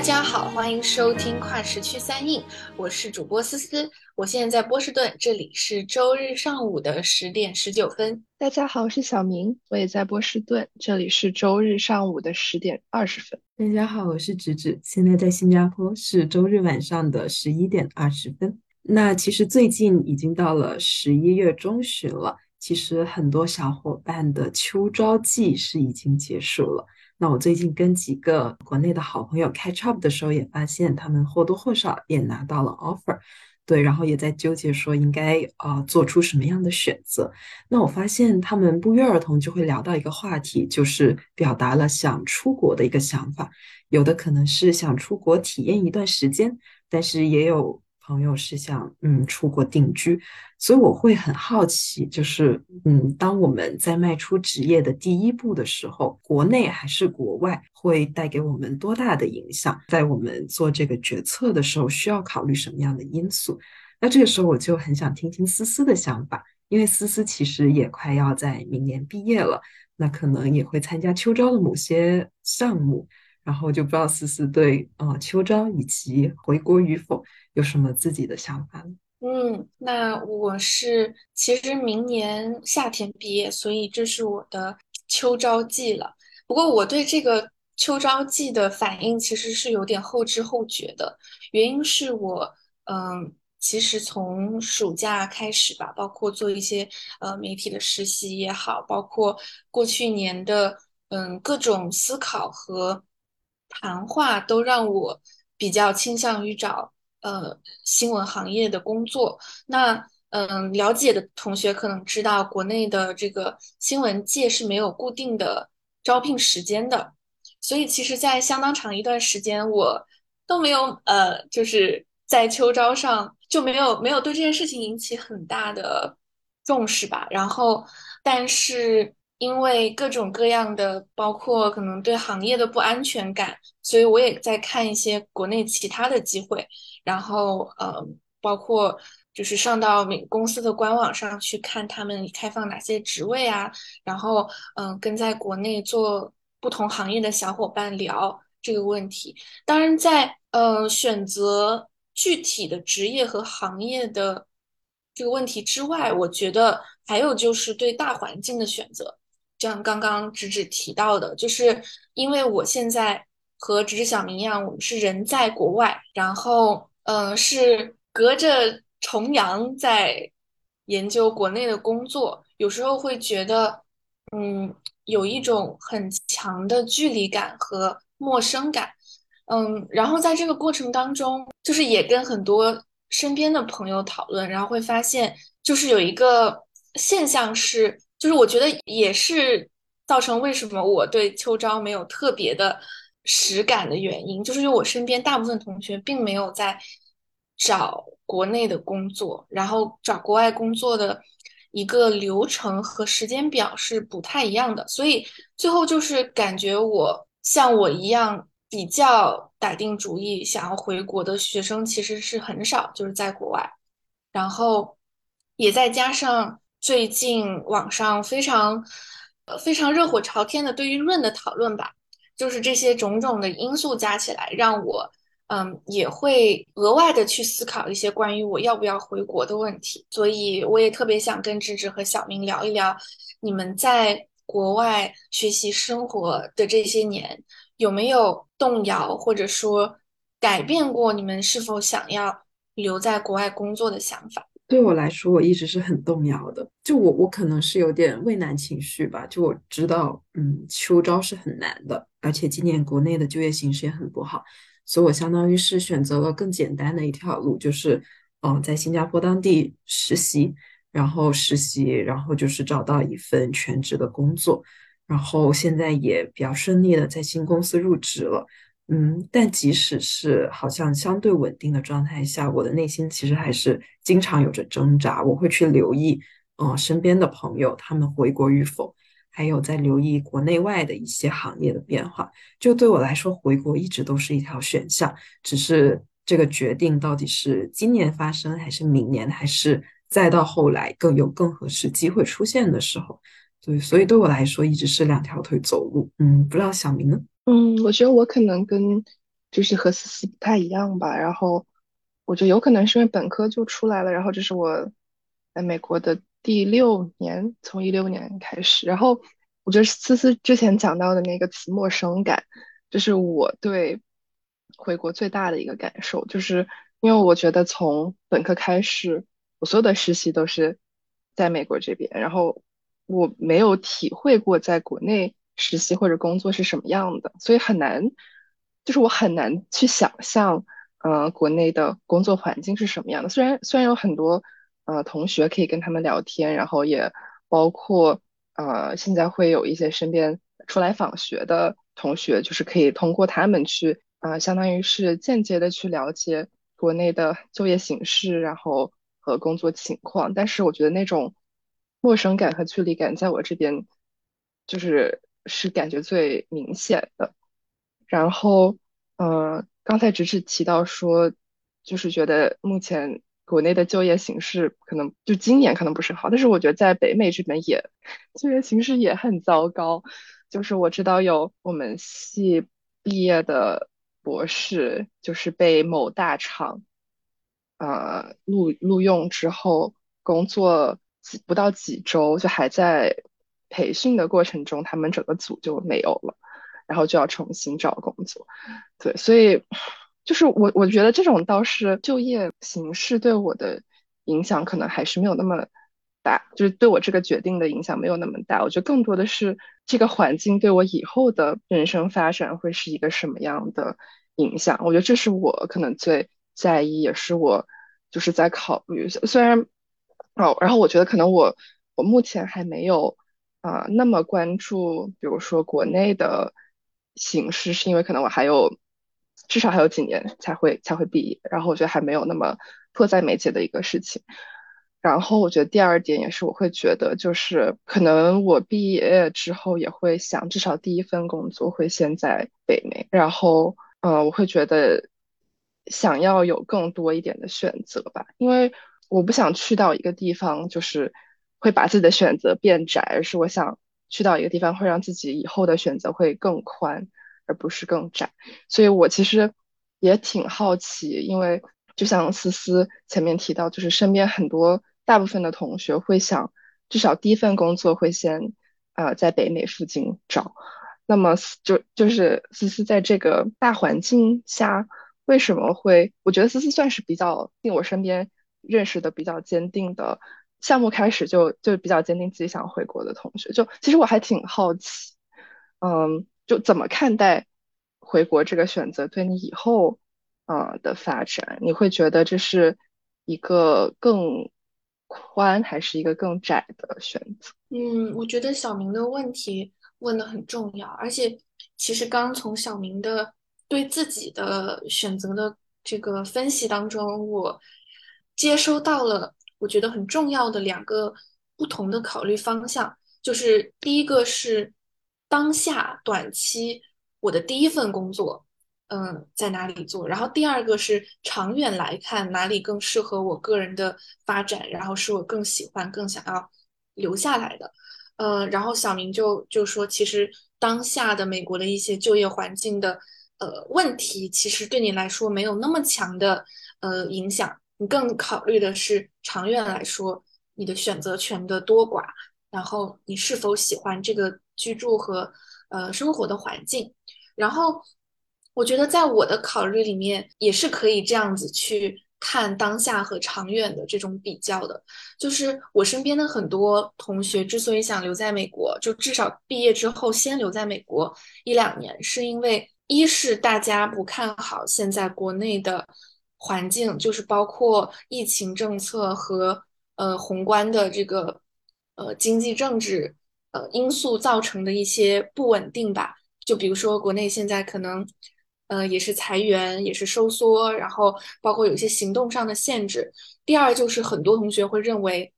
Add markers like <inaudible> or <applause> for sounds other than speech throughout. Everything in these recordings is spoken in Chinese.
大家好，欢迎收听跨时区三印，我是主播思思，我现在在波士顿，这里是周日上午的十点十九分。大家好，我是小明，我也在波士顿，这里是周日上午的十点二十分。大家好，我是芷芷，现在在新加坡，是周日晚上的十一点二十分。那其实最近已经到了十一月中旬了，其实很多小伙伴的秋招季是已经结束了。那我最近跟几个国内的好朋友 catch up 的时候，也发现他们或多或少也拿到了 offer，对，然后也在纠结说应该啊做出什么样的选择。那我发现他们不约而同就会聊到一个话题，就是表达了想出国的一个想法，有的可能是想出国体验一段时间，但是也有。朋友是想嗯出国定居，所以我会很好奇，就是嗯，当我们在迈出职业的第一步的时候，国内还是国外，会带给我们多大的影响？在我们做这个决策的时候，需要考虑什么样的因素？那这个时候我就很想听听思思的想法，因为思思其实也快要在明年毕业了，那可能也会参加秋招的某些项目。然后就不知道思思对呃秋招以及回国与否有什么自己的想法？嗯，那我是其实明年夏天毕业，所以这是我的秋招季了。不过我对这个秋招季的反应其实是有点后知后觉的，原因是我嗯，其实从暑假开始吧，包括做一些呃媒体的实习也好，包括过去年的嗯各种思考和。谈话都让我比较倾向于找呃新闻行业的工作。那嗯，了解的同学可能知道，国内的这个新闻界是没有固定的招聘时间的，所以其实，在相当长一段时间，我都没有呃，就是在秋招上就没有没有对这件事情引起很大的重视吧。然后，但是。因为各种各样的，包括可能对行业的不安全感，所以我也在看一些国内其他的机会。然后，呃，包括就是上到公司的官网上去看他们开放哪些职位啊。然后，嗯，跟在国内做不同行业的小伙伴聊这个问题。当然，在呃选择具体的职业和行业的这个问题之外，我觉得还有就是对大环境的选择。像刚刚直直提到的，就是因为我现在和直直小明一样，我们是人在国外，然后嗯，是隔着重洋在研究国内的工作，有时候会觉得嗯，有一种很强的距离感和陌生感，嗯，然后在这个过程当中，就是也跟很多身边的朋友讨论，然后会发现，就是有一个现象是。就是我觉得也是造成为什么我对秋招没有特别的实感的原因，就是因为我身边大部分同学并没有在找国内的工作，然后找国外工作的一个流程和时间表是不太一样的，所以最后就是感觉我像我一样比较打定主意想要回国的学生其实是很少，就是在国外，然后也再加上。最近网上非常，呃非常热火朝天的对于润的讨论吧，就是这些种种的因素加起来，让我嗯也会额外的去思考一些关于我要不要回国的问题。所以我也特别想跟芝芝和小明聊一聊，你们在国外学习生活的这些年，有没有动摇或者说改变过你们是否想要留在国外工作的想法？对我来说，我一直是很动摇的。就我，我可能是有点畏难情绪吧。就我知道，嗯，秋招是很难的，而且今年国内的就业形势也很不好，所以我相当于是选择了更简单的一条路，就是，嗯，在新加坡当地实习，然后实习，然后就是找到一份全职的工作，然后现在也比较顺利的在新公司入职了。嗯，但即使是好像相对稳定的状态下，我的内心其实还是经常有着挣扎。我会去留意，嗯，身边的朋友他们回国与否，还有在留意国内外的一些行业的变化。就对我来说，回国一直都是一条选项，只是这个决定到底是今年发生，还是明年，还是再到后来更有更合适机会出现的时候。对，所以对我来说，一直是两条腿走路。嗯，不知道小明呢？嗯，我觉得我可能跟就是和思思不太一样吧。然后我觉得有可能是因为本科就出来了，然后这是我在美国的第六年，从一六年开始。然后我觉得思思之前讲到的那个词“陌生感”，这是我对回国最大的一个感受，就是因为我觉得从本科开始，我所有的实习都是在美国这边，然后我没有体会过在国内实习或者工作是什么样的，所以很难，就是我很难去想象，呃，国内的工作环境是什么样的。虽然虽然有很多呃同学可以跟他们聊天，然后也包括呃现在会有一些身边出来访学的同学，就是可以通过他们去啊、相当于是间接的去了解国内的就业形势，然后和工作情况。但是我觉得那种陌生感和距离感在我这边就是是感觉最明显的。然后，呃，刚才只是提到说，就是觉得目前国内的就业形势可能就今年可能不是好，但是我觉得在北美这边也就业形势也很糟糕。就是我知道有我们系毕业的博士，就是被某大厂呃录录用之后，工作几不到几周，就还在培训的过程中，他们整个组就没有了，然后就要重新找工作。对，所以就是我我觉得这种倒是就业形势对我的影响可能还是没有那么大，就是对我这个决定的影响没有那么大。我觉得更多的是这个环境对我以后的人生发展会是一个什么样的影响。我觉得这是我可能最在意，也是我就是在考虑。虽然哦，然后我觉得可能我我目前还没有啊、那么关注，比如说国内的形势，是因为可能我还有至少还有几年才会才会毕业，然后我觉得还没有那么迫在眉睫的一个事情。然后我觉得第二点也是我会觉得，就是可能我毕业之后也会想，至少第一份工作会先在北美，然后呃，我会觉得想要有更多一点的选择吧，因为我不想去到一个地方就是会把自己的选择变窄，而是我想去到一个地方会让自己以后的选择会更宽，而不是更窄。所以我其实也挺好奇，因为就像思思前面提到，就是身边很多大部分的同学会想，至少第一份工作会先呃在北美附近找。那么就就是思思在这个大环境下，为什么会？我觉得思思算是比较令我身边认识的比较坚定的，项目开始就就比较坚定自己想回国的同学。就其实我还挺好奇，嗯，就怎么看待回国这个选择对你以后呃的发展？你会觉得这是一个更宽还是一个更窄的选择？嗯，我觉得小明的问题问的很重要，而且其实刚从小明的对自己的选择的这个分析当中，我接收到了我觉得很重要的两个不同的考虑方向，就是第一个是当下短期我的第一份工作。嗯，在哪里做？然后第二个是长远来看哪里更适合我个人的发展，然后是我更喜欢、更想要留下来的。呃，然后小明就就说，其实当下的美国的一些就业环境的呃问题，其实对你来说没有那么强的呃影响，你更考虑的是长远来说你的选择权的多寡，然后你是否喜欢这个居住和呃生活的环境。然后我觉得在我的考虑里面，也是可以这样子去看当下和长远的这种比较的。就是我身边的很多同学之所以想留在美国，就至少毕业之后先留在美国一两年，是因为一是大家不看好现在国内的环境，就是包括疫情政策和呃宏观的这个呃经济政治呃因素造成的一些不稳定吧。就比如说国内现在可能。呃，也是裁员，也是收缩，然后包括有一些行动上的限制。第二就是很多同学会认为，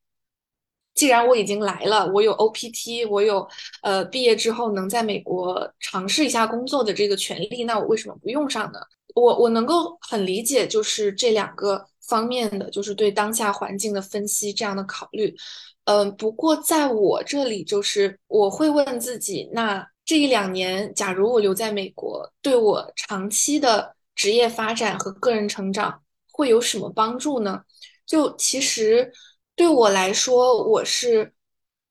既然我已经来了，我有 OPT，我有呃毕业之后能在美国尝试一下工作的这个权利，那我为什么不用上呢？我我能够很理解，就是这两个方面的，就是对当下环境的分析这样的考虑。嗯，不过在我这里，就是我会问自己，那这一两年，假如我留在美国，对我长期的职业发展和个人成长会有什么帮助呢？就其实对我来说，我是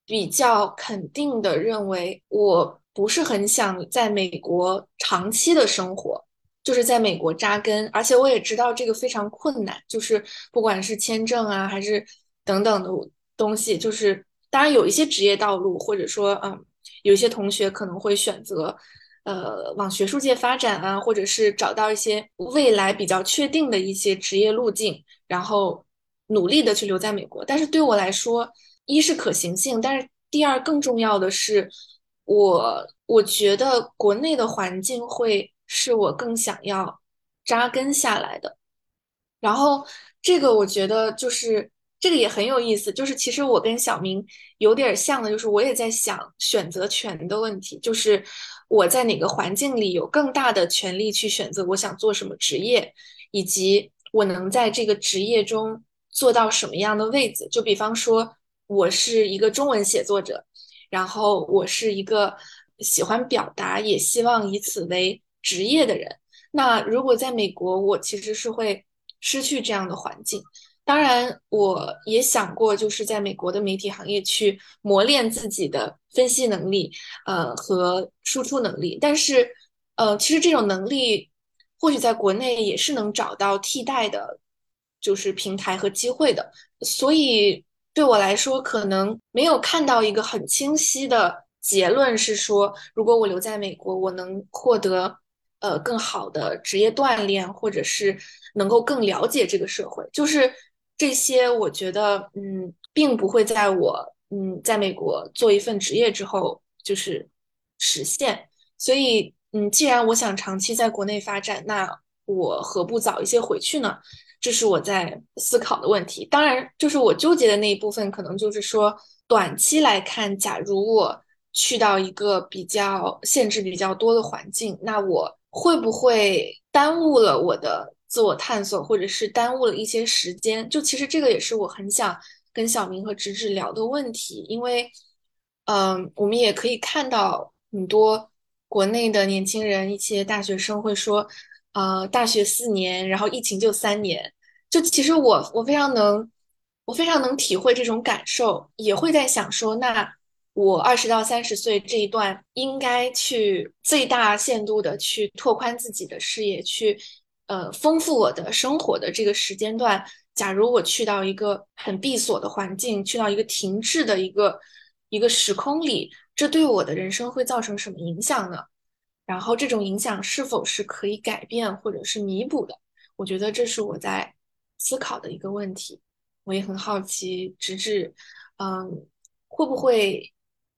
比较肯定的认为，我不是很想在美国长期的生活，就是在美国扎根。而且我也知道这个非常困难，就是不管是签证啊，还是等等的东西，就是当然有一些职业道路，或者说嗯，有一些同学可能会选择。呃，往学术界发展啊，或者是找到一些未来比较确定的一些职业路径，然后努力的去留在美国。但是对我来说，一是可行性，但是第二更重要的是，我我觉得国内的环境会是我更想要扎根下来的。然后这个我觉得就是这个也很有意思，就是其实我跟小明有点像的，就是我也在想选择权的问题，就是。我在哪个环境里有更大的权利去选择我想做什么职业，以及我能在这个职业中做到什么样的位置？就比方说，我是一个中文写作者，然后我是一个喜欢表达，也希望以此为职业的人。那如果在美国，我其实是会失去这样的环境。当然，我也想过，就是在美国的媒体行业去磨练自己的分析能力，呃，和输出能力。但是，呃，其实这种能力或许在国内也是能找到替代的，就是平台和机会的。所以，对我来说，可能没有看到一个很清晰的结论，是说，如果我留在美国，我能获得呃更好的职业锻炼，或者是能够更了解这个社会，就是。这些我觉得，嗯，并不会在我，嗯，在美国做一份职业之后就是实现。所以，嗯，既然我想长期在国内发展，那我何不早一些回去呢？这是我在思考的问题。当然，就是我纠结的那一部分，可能就是说，短期来看，假如我去到一个比较限制比较多的环境，那我会不会耽误了我的？自我探索，或者是耽误了一些时间，就其实这个也是我很想跟小明和直直聊的问题，因为，嗯，我们也可以看到很多国内的年轻人，一些大学生会说，呃，大学四年，然后疫情就三年，就其实我我非常能，我非常能体会这种感受，也会在想说，那我二十到三十岁这一段，应该去最大限度的去拓宽自己的视野，去。呃，丰富我的生活的这个时间段，假如我去到一个很闭锁的环境，去到一个停滞的一个一个时空里，这对我的人生会造成什么影响呢？然后这种影响是否是可以改变或者是弥补的？我觉得这是我在思考的一个问题。我也很好奇，直至嗯，会不会？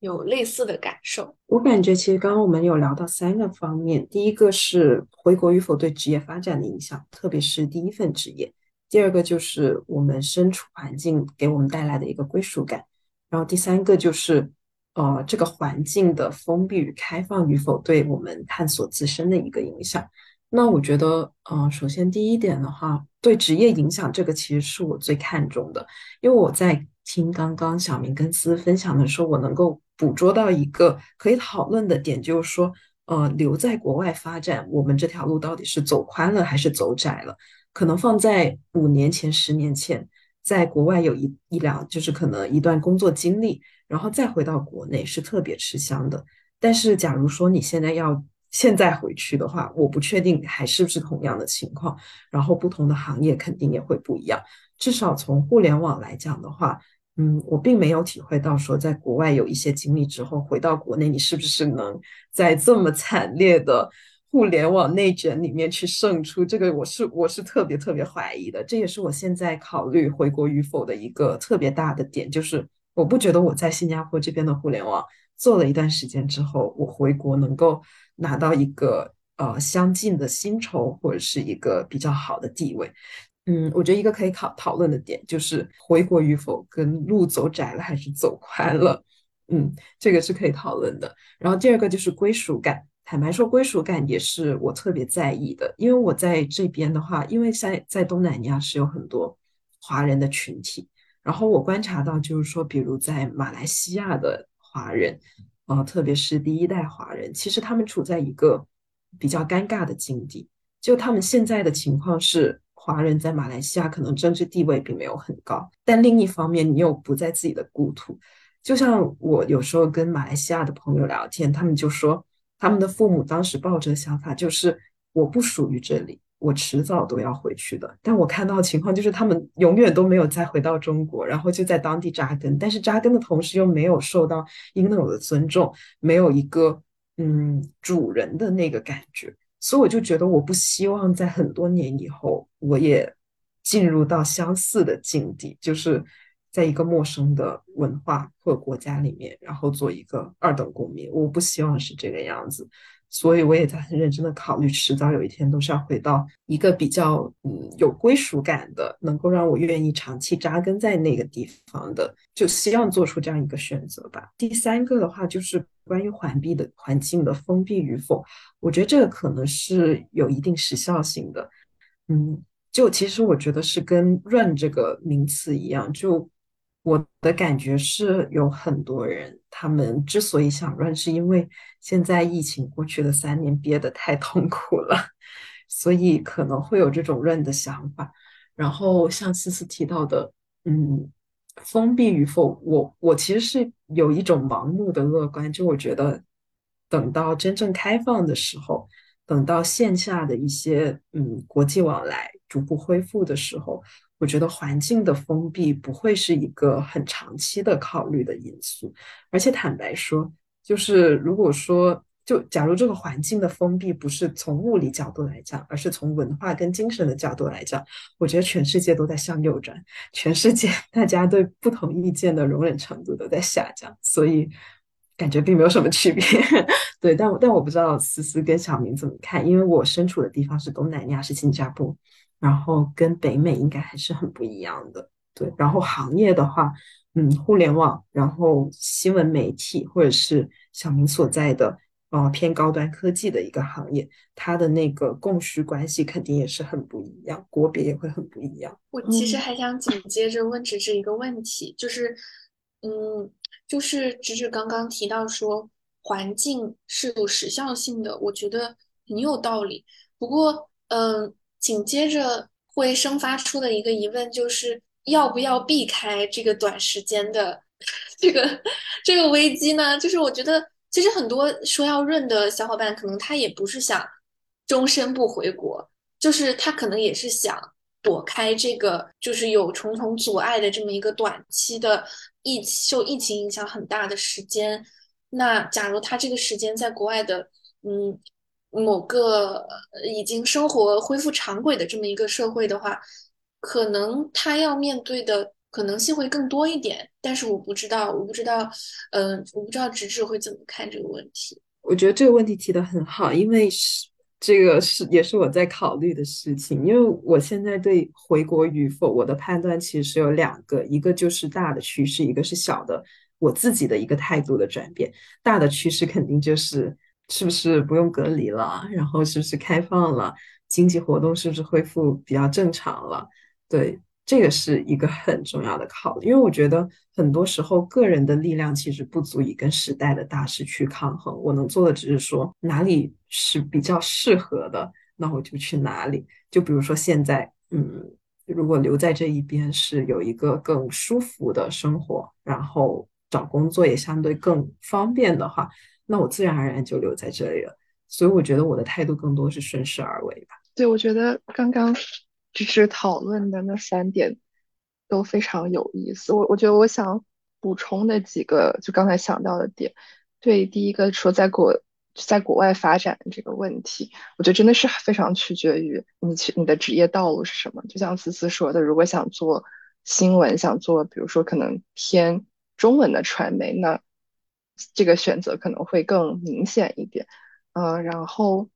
有类似的感受，我感觉其实刚刚我们有聊到三个方面，第一个是回国与否对职业发展的影响，特别是第一份职业；第二个就是我们身处环境给我们带来的一个归属感；然后第三个就是呃这个环境的封闭与开放与否对我们探索自身的一个影响。那我觉得，呃，首先第一点的话，对职业影响这个其实是我最看重的，因为我在听刚刚小明跟思分享的时候，我能够。捕捉到一个可以讨论的点，就是说，呃，留在国外发展，我们这条路到底是走宽了还是走窄了？可能放在五年前、十年前，在国外有一一两，就是可能一段工作经历，然后再回到国内是特别吃香的。但是，假如说你现在要现在回去的话，我不确定还是不是同样的情况。然后，不同的行业肯定也会不一样。至少从互联网来讲的话。嗯，我并没有体会到说，在国外有一些经历之后，回到国内，你是不是能在这么惨烈的互联网内卷里面去胜出？这个我是我是特别特别怀疑的。这也是我现在考虑回国与否的一个特别大的点，就是我不觉得我在新加坡这边的互联网做了一段时间之后，我回国能够拿到一个呃相近的薪酬或者是一个比较好的地位。嗯，我觉得一个可以讨讨论的点就是回国与否跟路走窄了还是走宽了，嗯，这个是可以讨论的。然后第二个就是归属感，坦白说，归属感也是我特别在意的，因为我在这边的话，因为在在东南亚是有很多华人的群体，然后我观察到就是说，比如在马来西亚的华人，呃，特别是第一代华人，其实他们处在一个比较尴尬的境地。就他们现在的情况是，华人在马来西亚可能政治地位并没有很高，但另一方面，你又不在自己的故土。就像我有时候跟马来西亚的朋友聊天，他们就说，他们的父母当时抱着想法就是，我不属于这里。我迟早都要回去的，但我看到的情况就是他们永远都没有再回到中国，然后就在当地扎根，但是扎根的同时又没有受到应有的尊重，没有一个嗯主人的那个感觉，所以我就觉得我不希望在很多年以后我也进入到相似的境地，就是在一个陌生的文化或国家里面，然后做一个二等公民，我不希望是这个样子。所以我也在很认真的考虑，迟早有一天都是要回到一个比较嗯有归属感的，能够让我愿意长期扎根在那个地方的，就希望做出这样一个选择吧。第三个的话就是关于环闭的环境的封闭与否，我觉得这个可能是有一定时效性的。嗯，就其实我觉得是跟 “run” 这个名词一样，就。我的感觉是有很多人，他们之所以想 run，是因为现在疫情过去的三年憋得太痛苦了，所以可能会有这种 run 的想法。然后像思思提到的，嗯，封闭与否，我我其实是有一种盲目的乐观，就我觉得等到真正开放的时候，等到线下的一些嗯国际往来逐步恢复的时候。我觉得环境的封闭不会是一个很长期的考虑的因素，而且坦白说，就是如果说，就假如这个环境的封闭不是从物理角度来讲，而是从文化跟精神的角度来讲，我觉得全世界都在向右转，全世界 <laughs> 大家对不同意见的容忍程度都在下降，所以感觉并没有什么区别。<laughs> 对，但但我不知道思思跟小明怎么看，因为我身处的地方是东南亚，是新加坡。然后跟北美应该还是很不一样的，对。然后行业的话，嗯，互联网，然后新闻媒体，或者是小明所在的呃偏高端科技的一个行业，它的那个供需关系肯定也是很不一样，国别也会很不一样。我其实还想紧接着问直直一个问题，就是，嗯，就是直直刚刚提到说环境是有时效性的，我觉得很有道理。不过，嗯。紧接着会生发出的一个疑问就是，要不要避开这个短时间的这个这个危机呢？就是我觉得，其实很多说要润的小伙伴，可能他也不是想终身不回国，就是他可能也是想躲开这个，就是有重重阻碍的这么一个短期的疫受疫情影响很大的时间。那假如他这个时间在国外的，嗯。某个已经生活恢复常轨的这么一个社会的话，可能他要面对的可能性会更多一点。但是我不知道，我不知道，嗯，我不知道直直会怎么看这个问题。我觉得这个问题提的很好，因为是这个是也是我在考虑的事情。因为我现在对回国与否，我的判断其实有两个，一个就是大的趋势，一个是小的我自己的一个态度的转变。大的趋势肯定就是。是不是不用隔离了？然后是不是开放了？经济活动是不是恢复比较正常了？对，这个是一个很重要的考虑。因为我觉得很多时候个人的力量其实不足以跟时代的大势去抗衡。我能做的只是说哪里是比较适合的，那我就去哪里。就比如说现在，嗯，如果留在这一边是有一个更舒服的生活，然后找工作也相对更方便的话。那我自然而然就留在这里了，所以我觉得我的态度更多是顺势而为吧。对，我觉得刚刚就是讨论的那三点都非常有意思。我我觉得我想补充的几个，就刚才想到的点。对，第一个说在国在国外发展这个问题，我觉得真的是非常取决于你去你的职业道路是什么。就像思思说的，如果想做新闻，想做比如说可能偏中文的传媒，那这个选择可能会更明显一点，呃，然后，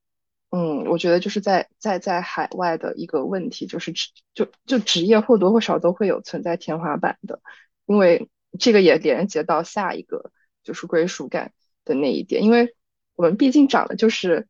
嗯，我觉得就是在在在海外的一个问题，就是职就就职业或多或少都会有存在天花板的，因为这个也连接到下一个就是归属感的那一点，因为我们毕竟长的就是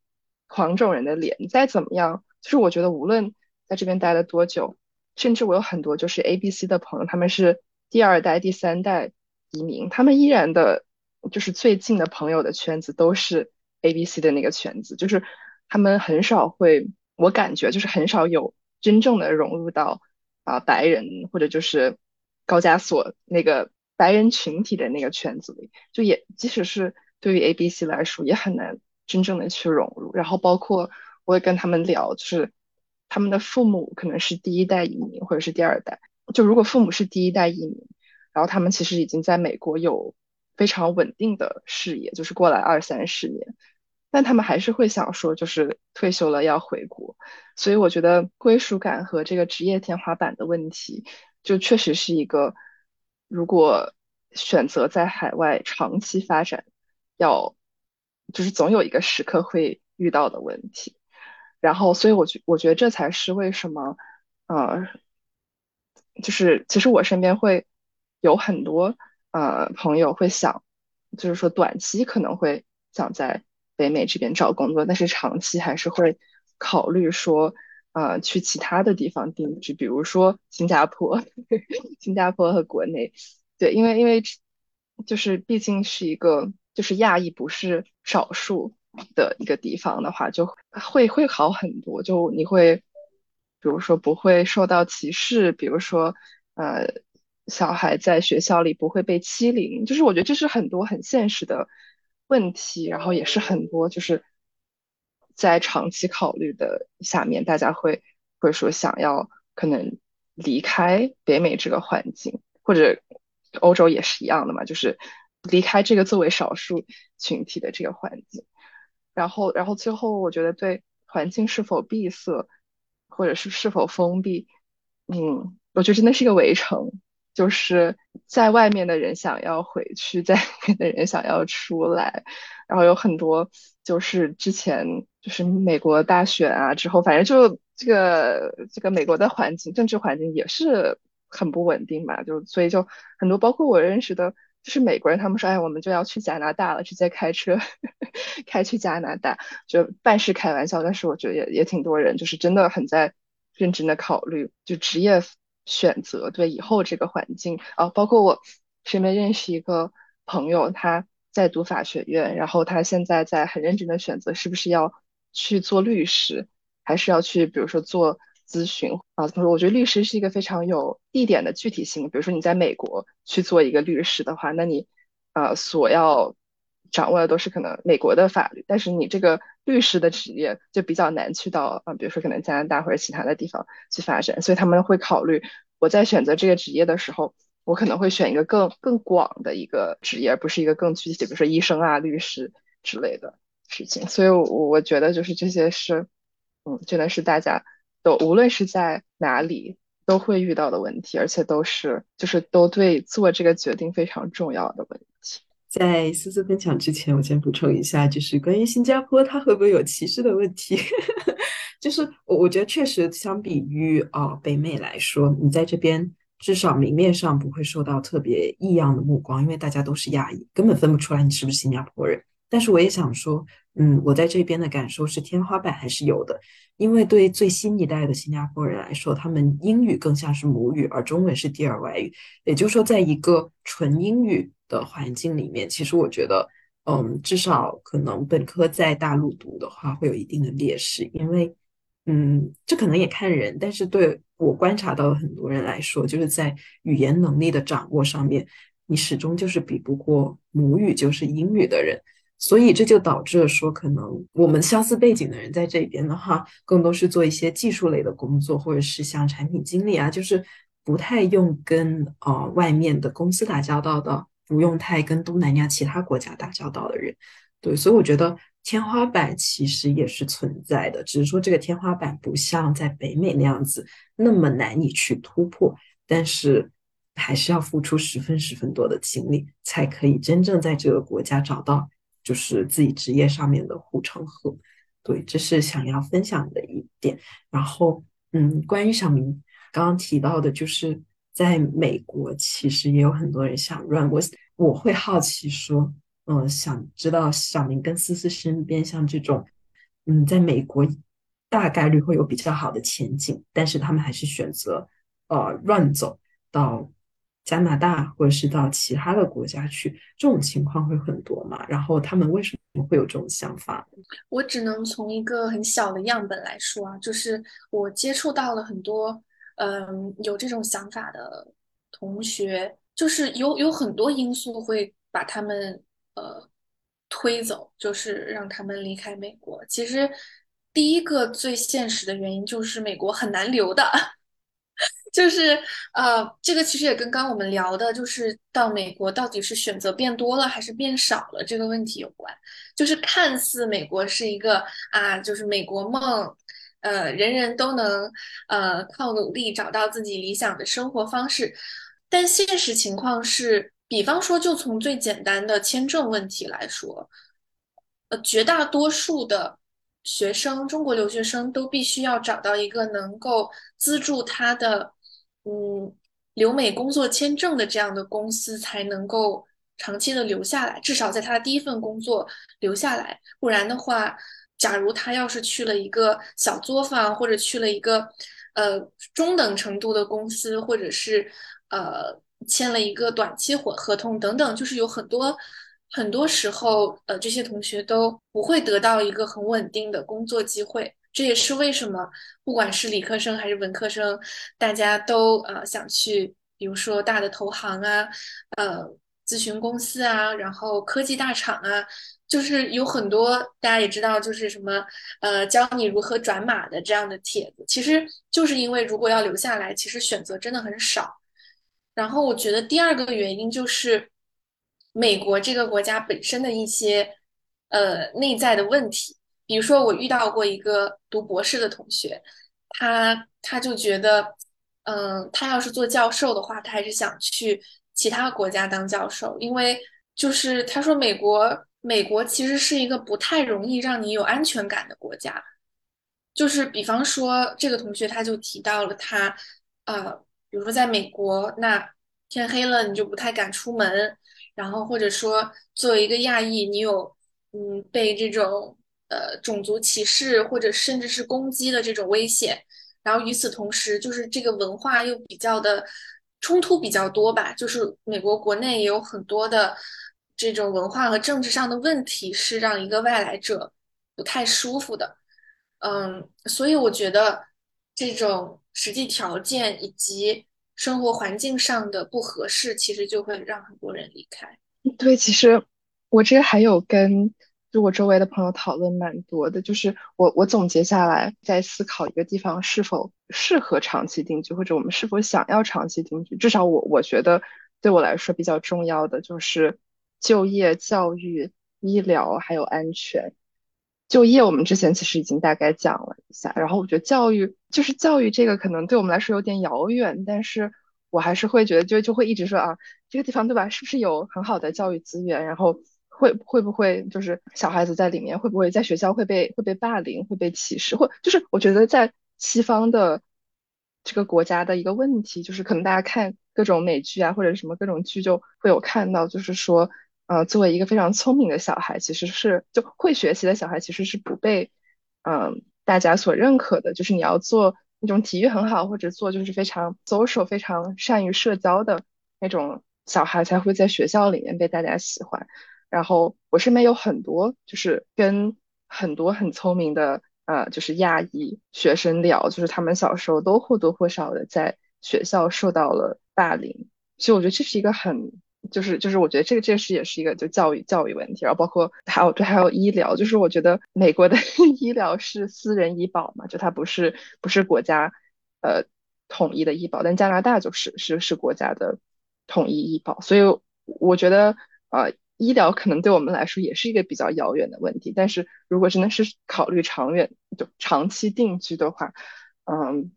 黄种人的脸，再怎么样，就是我觉得无论在这边待了多久，甚至我有很多就是 A B C 的朋友，他们是第二代、第三代移民，他们依然的。就是最近的朋友的圈子都是 A B C 的那个圈子，就是他们很少会我感觉就是很少有真正的融入到啊白人或者就是高加索那个白人群体的那个圈子里，就也即使是对于 A B C 来说也很难真正的去融入。然后包括我也跟他们聊，就是他们的父母可能是第一代移民或者是第二代，就如果父母是第一代移民，然后他们其实已经在美国有非常稳定的事业，就是过来二三十年。但他们还是会想说，就是退休了要回国，所以我觉得归属感和这个职业天花板的问题，就确实是一个，如果选择在海外长期发展，要就是总有一个时刻会遇到的问题。然后，所以我觉我觉得这才是为什么，呃，就是其实我身边会有很多呃朋友会想，就是说短期可能会想在。北美这边找工作，但是长期还是会考虑说，呃，去其他的地方定居，比如说新加坡，<laughs> 新加坡和国内，对，因为因为就是毕竟是一个就是亚裔不是少数的一个地方的话，就会会好很多，就你会，比如说不会受到歧视，比如说呃，小孩在学校里不会被欺凌，就是我觉得这是很多很现实的。问题，然后也是很多，就是在长期考虑的下面，大家会会说想要可能离开北美这个环境，或者欧洲也是一样的嘛，就是离开这个作为少数群体的这个环境。然后，然后最后，我觉得对环境是否闭塞，或者是是否封闭，嗯，我觉得真的是一个围城。就是在外面的人想要回去，在里面的人想要出来，然后有很多就是之前就是美国大选啊之后，反正就这个这个美国的环境政治环境也是很不稳定嘛，就所以就很多包括我认识的，就是美国人，他们说哎我们就要去加拿大了，直接开车 <laughs> 开去加拿大，就半是开玩笑，但是我觉得也也挺多人就是真的很在认真的考虑就职业。选择对以后这个环境啊，包括我身边认识一个朋友，他在读法学院，然后他现在在很认真的选择是不是要去做律师，还是要去比如说做咨询啊？怎么说？我觉得律师是一个非常有地点的具体性。比如说你在美国去做一个律师的话，那你呃所要掌握的都是可能美国的法律，但是你这个律师的职业就比较难去到啊，比如说可能加拿大或者其他的地方去发展，所以他们会考虑我在选择这个职业的时候，我可能会选一个更更广的一个职业，而不是一个更具体，比如说医生啊、律师之类的事情。所以，我我觉得就是这些是，嗯，真的是大家都无论是在哪里都会遇到的问题，而且都是就是都对做这个决定非常重要的问题。在思思分享之前，我先补充一下，就是关于新加坡，它会不会有歧视的问题？<laughs> 就是我我觉得确实，相比于啊北美来说，你在这边至少明面上不会受到特别异样的目光，因为大家都是亚裔，根本分不出来你是不是新加坡人。但是我也想说，嗯，我在这边的感受是天花板还是有的，因为对最新一代的新加坡人来说，他们英语更像是母语，而中文是第二外语。也就是说，在一个纯英语的环境里面，其实我觉得，嗯，至少可能本科在大陆读的话会有一定的劣势，因为，嗯，这可能也看人，但是对我观察到的很多人来说，就是在语言能力的掌握上面，你始终就是比不过母语就是英语的人。所以这就导致了说，可能我们相似背景的人在这边的话，更多是做一些技术类的工作，或者是像产品经理啊，就是不太用跟呃外面的公司打交道的，不用太跟东南亚其他国家打交道的人。对，所以我觉得天花板其实也是存在的，只是说这个天花板不像在北美那样子那么难以去突破，但是还是要付出十分十分多的精力，才可以真正在这个国家找到。就是自己职业上面的护城河，对，这是想要分享的一点。然后，嗯，关于小明刚刚提到的，就是在美国，其实也有很多人想 run。我我会好奇说，嗯，想知道小明跟思思身边像这种，嗯，在美国大概率会有比较好的前景，但是他们还是选择呃 run 走到加拿大或者是到其他的国家去，这种情况会很多嘛？然后他们为什么会有这种想法？我只能从一个很小的样本来说啊，就是我接触到了很多，嗯，有这种想法的同学，就是有有很多因素会把他们呃推走，就是让他们离开美国。其实第一个最现实的原因就是美国很难留的。就是呃，这个其实也跟刚我们聊的，就是到美国到底是选择变多了还是变少了这个问题有关。就是看似美国是一个啊，就是美国梦，呃，人人都能呃靠努力找到自己理想的生活方式，但现实情况是，比方说就从最简单的签证问题来说，呃，绝大多数的。学生，中国留学生都必须要找到一个能够资助他的，嗯，留美工作签证的这样的公司，才能够长期的留下来，至少在他的第一份工作留下来。不然的话，假如他要是去了一个小作坊，或者去了一个呃中等程度的公司，或者是呃签了一个短期合合同等等，就是有很多。很多时候，呃，这些同学都不会得到一个很稳定的工作机会。这也是为什么，不管是理科生还是文科生，大家都呃想去，比如说大的投行啊，呃，咨询公司啊，然后科技大厂啊，就是有很多大家也知道，就是什么呃，教你如何转码的这样的帖子。其实就是因为如果要留下来，其实选择真的很少。然后我觉得第二个原因就是。美国这个国家本身的一些呃内在的问题，比如说我遇到过一个读博士的同学，他他就觉得，嗯，他要是做教授的话，他还是想去其他国家当教授，因为就是他说美国美国其实是一个不太容易让你有安全感的国家，就是比方说这个同学他就提到了他，呃，比如说在美国，那天黑了你就不太敢出门。然后或者说，作为一个亚裔，你有嗯被这种呃种族歧视或者甚至是攻击的这种危险。然后与此同时，就是这个文化又比较的冲突比较多吧。就是美国国内也有很多的这种文化和政治上的问题，是让一个外来者不太舒服的。嗯，所以我觉得这种实际条件以及。生活环境上的不合适，其实就会让很多人离开。对，其实我这还有跟就我周围的朋友讨论蛮多的，就是我我总结下来，在思考一个地方是否适合长期定居，或者我们是否想要长期定居。至少我我觉得对我来说比较重要的就是就业、教育、医疗还有安全。就业我们之前其实已经大概讲了一下，然后我觉得教育就是教育这个可能对我们来说有点遥远，但是我还是会觉得就就会一直说啊，这个地方对吧，是不是有很好的教育资源？然后会会不会就是小孩子在里面会不会在学校会被会被霸凌会被歧视？或就是我觉得在西方的这个国家的一个问题，就是可能大家看各种美剧啊或者什么各种剧就会有看到，就是说。呃，作为一个非常聪明的小孩，其实是就会学习的小孩，其实是不被嗯大家所认可的。就是你要做那种体育很好，或者做就是非常 social、非常善于社交的那种小孩，才会在学校里面被大家喜欢。然后我身边有很多就是跟很多很聪明的呃就是亚裔学生聊，就是他们小时候都或多或少的在学校受到了霸凌，所以我觉得这是一个很。就是就是，我觉得这个这是也是一个就教育教育问题，然后包括还有对还有医疗，就是我觉得美国的 <laughs> 医疗是私人医保嘛，就它不是不是国家呃统一的医保，但加拿大就是是是国家的统一医保，所以我觉得呃医疗可能对我们来说也是一个比较遥远的问题，但是如果真的是考虑长远就长期定居的话，嗯，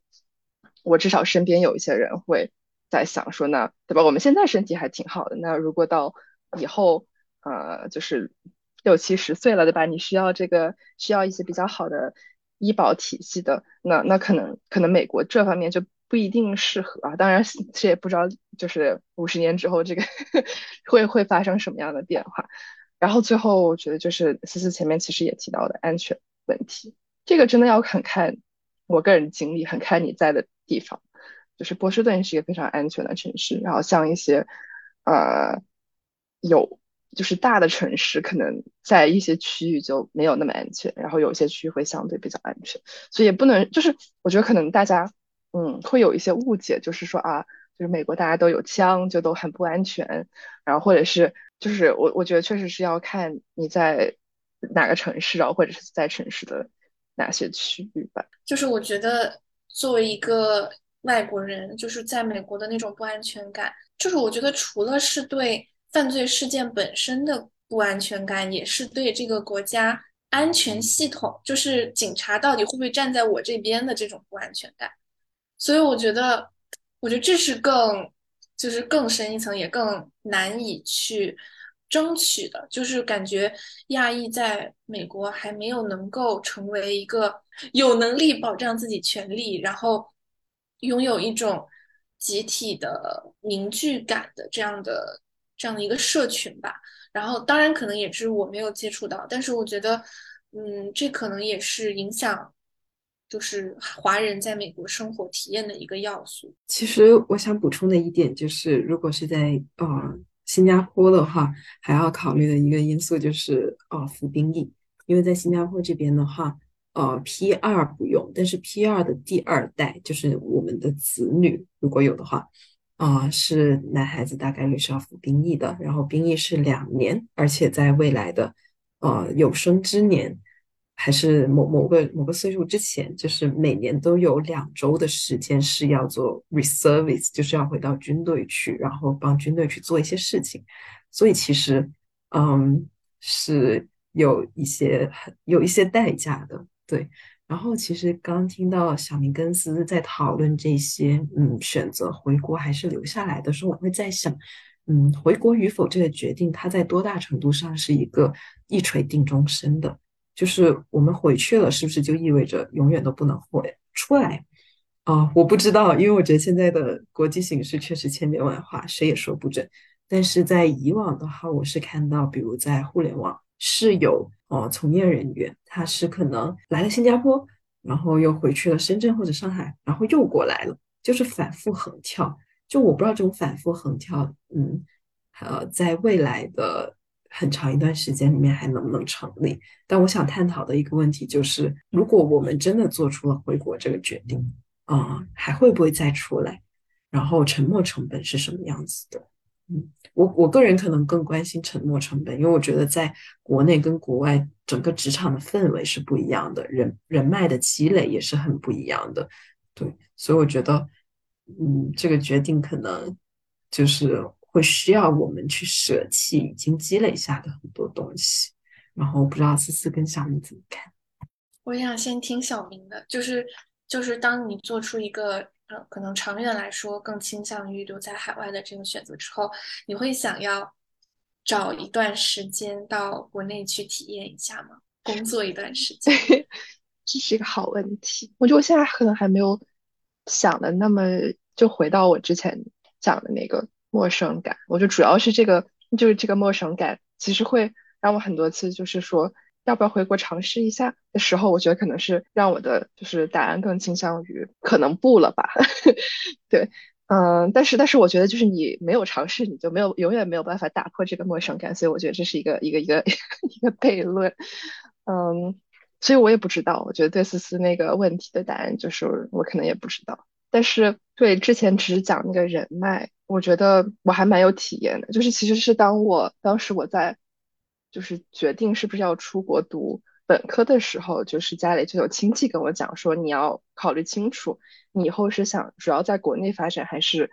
我至少身边有一些人会。在想说呢，对吧？我们现在身体还挺好的，那如果到以后，呃，就是六七十岁了，对吧？你需要这个需要一些比较好的医保体系的，那那可能可能美国这方面就不一定适合啊。当然，这也不知道，就是五十年之后这个 <laughs> 会会发生什么样的变化。然后最后，我觉得就是思思前面其实也提到的安全问题，这个真的要很看我个人经历，很看你在的地方。就是波士顿是一个非常安全的城市，然后像一些呃有就是大的城市，可能在一些区域就没有那么安全，然后有些区域会相对比较安全，所以也不能就是我觉得可能大家嗯会有一些误解，就是说啊，就是美国大家都有枪就都很不安全，然后或者是就是我我觉得确实是要看你在哪个城市啊，或者是在城市的哪些区域吧。就是我觉得作为一个外国人，就是在美国的那种不安全感，就是我觉得除了是对犯罪事件本身的不安全感，也是对这个国家安全系统，就是警察到底会不会站在我这边的这种不安全感。所以我觉得，我觉得这是更就是更深一层，也更难以去争取的，就是感觉亚裔在美国还没有能够成为一个有能力保障自己权利，然后拥有一种集体的凝聚感的这样的这样的一个社群吧。然后当然可能也是我没有接触到，但是我觉得，嗯，这可能也是影响就是华人在美国生活体验的一个要素。其实我想补充的一点就是，如果是在呃新加坡的话，还要考虑的一个因素就是呃服兵役，因为在新加坡这边的话，呃 P 二不用，但是 P 二的第二代就是我们的子女，如果有的话。啊，是男孩子大概率是要服兵役的，然后兵役是两年，而且在未来的呃有生之年，还是某某个某个岁数之前，就是每年都有两周的时间是要做 reservice，就是要回到军队去，然后帮军队去做一些事情，所以其实嗯是有一些有一些代价的，对。然后其实刚听到小明跟思思在讨论这些，嗯，选择回国还是留下来的时候，我会在想，嗯，回国与否这个决定，它在多大程度上是一个一锤定终身的？就是我们回去了，是不是就意味着永远都不能回出来？啊，我不知道，因为我觉得现在的国际形势确实千变万化，谁也说不准。但是在以往的话，我是看到，比如在互联网是有。哦，从业人员他是可能来了新加坡，然后又回去了深圳或者上海，然后又过来了，就是反复横跳。就我不知道这种反复横跳，嗯，呃，在未来的很长一段时间里面还能不能成立？但我想探讨的一个问题就是，如果我们真的做出了回国这个决定，啊，还会不会再出来？然后沉没成本是什么样子的？嗯，我我个人可能更关心沉没成本，因为我觉得在国内跟国外整个职场的氛围是不一样的，人人脉的积累也是很不一样的。对，所以我觉得，嗯，这个决定可能就是会需要我们去舍弃已经积累下的很多东西。然后不知道思思跟小明怎么看？我想先听小明的，就是就是当你做出一个。可能长远来说更倾向于留在海外的这个选择之后，你会想要找一段时间到国内去体验一下吗？工作一段时间？<laughs> 这是一个好问题。我觉得我现在可能还没有想的那么，就回到我之前讲的那个陌生感。我觉得主要是这个，就是这个陌生感，其实会让我很多次就是说。要不要回国尝试一下的时候，我觉得可能是让我的就是答案更倾向于可能不了吧。<laughs> 对，嗯，但是但是我觉得就是你没有尝试，你就没有永远没有办法打破这个陌生感，所以我觉得这是一个一个一个 <laughs> 一个悖论。嗯，所以我也不知道，我觉得对思思那个问题的答案就是我可能也不知道。但是对之前只是讲那个人脉，我觉得我还蛮有体验的，就是其实是当我当时我在。就是决定是不是要出国读本科的时候，就是家里就有亲戚跟我讲说，你要考虑清楚，你以后是想主要在国内发展还是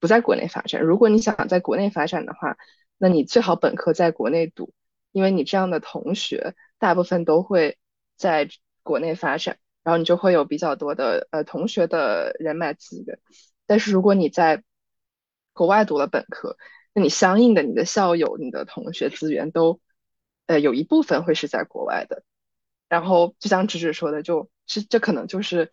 不在国内发展。如果你想在国内发展的话，那你最好本科在国内读，因为你这样的同学大部分都会在国内发展，然后你就会有比较多的呃同学的人脉资源。但是如果你在国外读了本科，那你相应的，你的校友、你的同学资源都，呃，有一部分会是在国外的。然后就像芝芝说的，就这这可能就是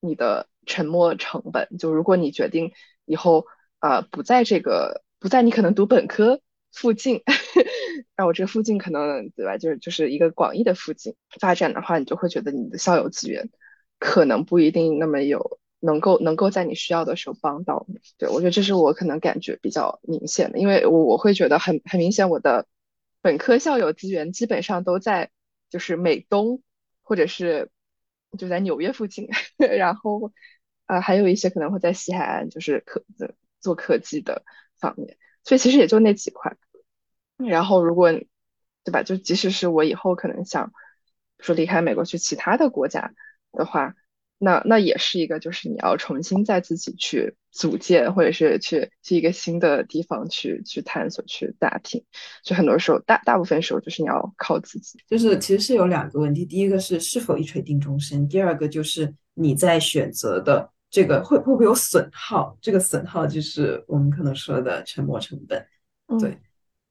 你的沉没成本。就如果你决定以后啊不在这个不在你可能读本科附近，<laughs> 然后这个附近可能对吧？就是就是一个广义的附近发展的话，你就会觉得你的校友资源可能不一定那么有能够能够在你需要的时候帮到你。对我觉得这是我可能感觉比较明显的，因为我我会觉得很很明显，我的本科校友资源基本上都在就是美东或者是就在纽约附近，<laughs> 然后啊还有一些可能会在西海岸，就是科做科技的方面，所以其实也就那几块。然后如果对吧，就即使是我以后可能想说离开美国去其他的国家的话。那那也是一个，就是你要重新再自己去组建，或者是去去一个新的地方去去探索、去打拼。就很多时候，大大部分时候就是你要靠自己。就是其实是有两个问题，第一个是是否一锤定终身，第二个就是你在选择的这个会会不会有损耗？这个损耗就是我们可能说的沉没成本。对，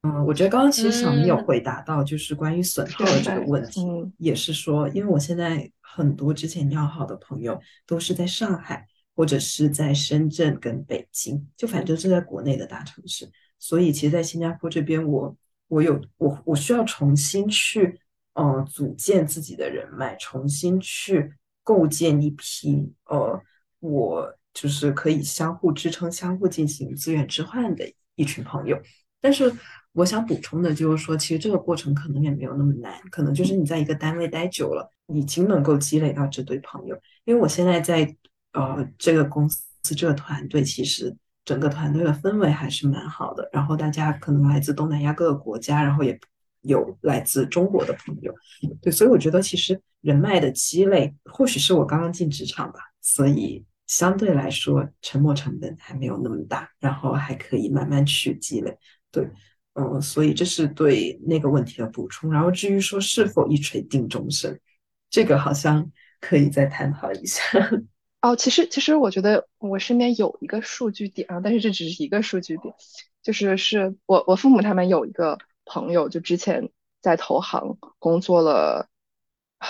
嗯，我觉得刚刚其实小明有回答到，就是关于损耗的这个问题，也是说，因为我现在。很多之前要好的朋友都是在上海或者是在深圳跟北京，就反正是在国内的大城市。所以其实，在新加坡这边，我我有我我需要重新去呃组建自己的人脉，重新去构建一批呃我就是可以相互支撑、相互进行资源置换的一群朋友。但是我想补充的就是说，其实这个过程可能也没有那么难，可能就是你在一个单位待久了。已经能够积累到这对朋友，因为我现在在呃这个公司这个团队，其实整个团队的氛围还是蛮好的。然后大家可能来自东南亚各个国家，然后也有来自中国的朋友，对，所以我觉得其实人脉的积累，或许是我刚刚进职场吧，所以相对来说沉没成本还没有那么大，然后还可以慢慢去积累，对，嗯，所以这是对那个问题的补充。然后至于说是否一锤定终身。这个好像可以再探讨一下 <laughs> 哦。其实，其实我觉得我身边有一个数据点啊，但是这只是一个数据点，就是是我我父母他们有一个朋友，就之前在投行工作了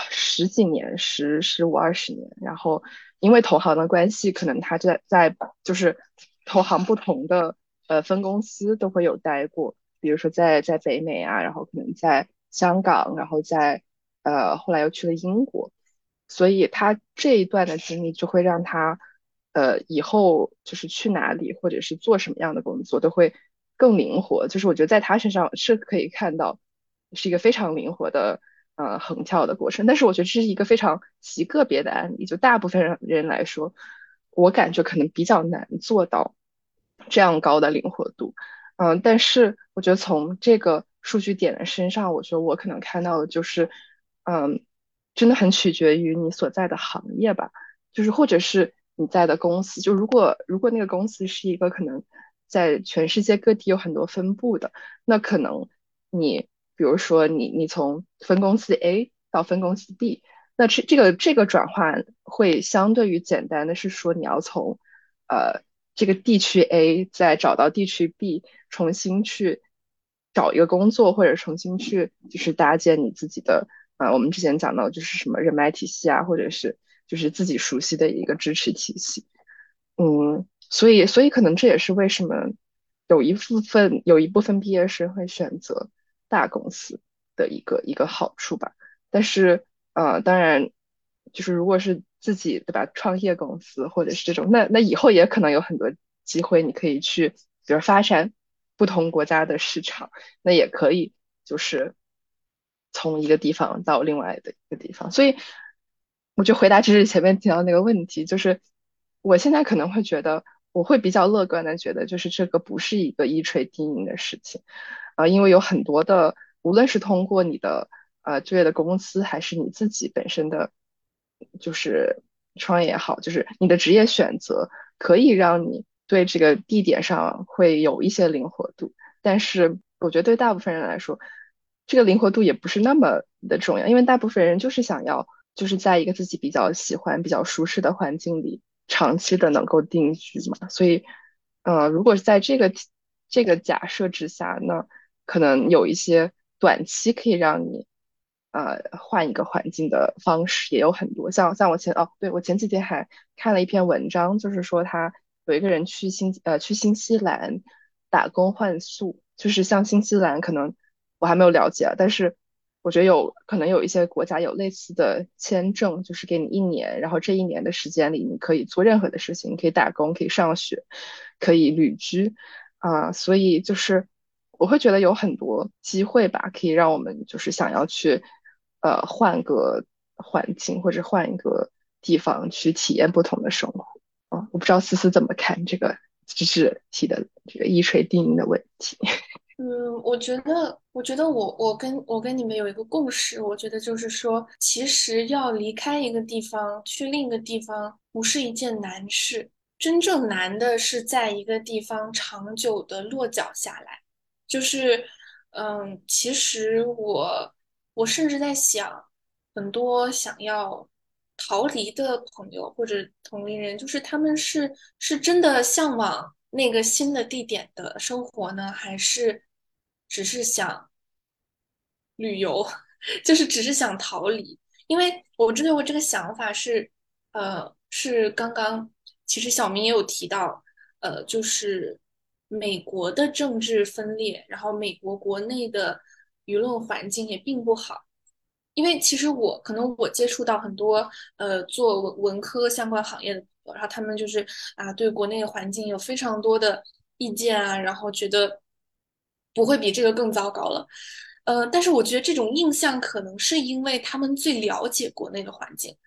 十几年，十十五二十年，然后因为投行的关系，可能他在在就是投行不同的呃分公司都会有待过，比如说在在北美啊，然后可能在香港，然后在。呃，后来又去了英国，所以他这一段的经历就会让他，呃，以后就是去哪里或者是做什么样的工作都会更灵活。就是我觉得在他身上是可以看到是一个非常灵活的呃横跳的过程。但是我觉得这是一个非常极个别的案例，就大部分人来说，我感觉可能比较难做到这样高的灵活度。嗯，但是我觉得从这个数据点的身上，我觉得我可能看到的就是。嗯，真的很取决于你所在的行业吧，就是或者是你在的公司，就如果如果那个公司是一个可能在全世界各地有很多分布的，那可能你比如说你你从分公司 A 到分公司 B，那这这个这个转换会相对于简单的是说你要从呃这个地区 A 再找到地区 B，重新去找一个工作或者重新去就是搭建你自己的。啊，我们之前讲到就是什么人脉体系啊，或者是就是自己熟悉的一个支持体系，嗯，所以所以可能这也是为什么有一部分有一部分毕业生会选择大公司的一个一个好处吧。但是呃，当然就是如果是自己对吧，创业公司或者是这种，那那以后也可能有很多机会，你可以去比如发展不同国家的市场，那也可以就是。从一个地方到另外的一个地方，所以我就回答只是前面提到那个问题，就是我现在可能会觉得，我会比较乐观的觉得，就是这个不是一个一锤定音的事情啊，因为有很多的，无论是通过你的呃就业的公司，还是你自己本身的，就是创业也好，就是你的职业选择，可以让你对这个地点上会有一些灵活度，但是我觉得对大部分人来说。这个灵活度也不是那么的重要，因为大部分人就是想要，就是在一个自己比较喜欢、比较舒适的环境里长期的能够定居嘛。所以，呃，如果是在这个这个假设之下，那可能有一些短期可以让你呃换一个环境的方式也有很多。像像我前哦，对我前几天还看了一篇文章，就是说他有一个人去新呃去新西兰打工换宿，就是像新西兰可能。我还没有了解啊，但是我觉得有可能有一些国家有类似的签证，就是给你一年，然后这一年的时间里，你可以做任何的事情，你可以打工，可以上学，可以旅居，啊，所以就是我会觉得有很多机会吧，可以让我们就是想要去，呃，换个环境或者换一个地方去体验不同的生活。我不知道思思怎么看这个知识题的这个一锤定音的问题。<laughs> 嗯，我觉得，我觉得我我跟我跟你们有一个共识，我觉得就是说，其实要离开一个地方去另一个地方，不是一件难事。真正难的是在一个地方长久的落脚下来。就是，嗯，其实我我甚至在想，很多想要逃离的朋友或者同龄人，就是他们是是真的向往那个新的地点的生活呢，还是？只是想旅游，<laughs> 就是只是想逃离，因为我真的我这个想法是，呃，是刚刚其实小明也有提到，呃，就是美国的政治分裂，然后美国国内的舆论环境也并不好，因为其实我可能我接触到很多呃做文文科相关行业的朋友，然后他们就是啊对国内环境有非常多的意见啊，然后觉得。不会比这个更糟糕了，呃，但是我觉得这种印象可能是因为他们最了解国内的环境，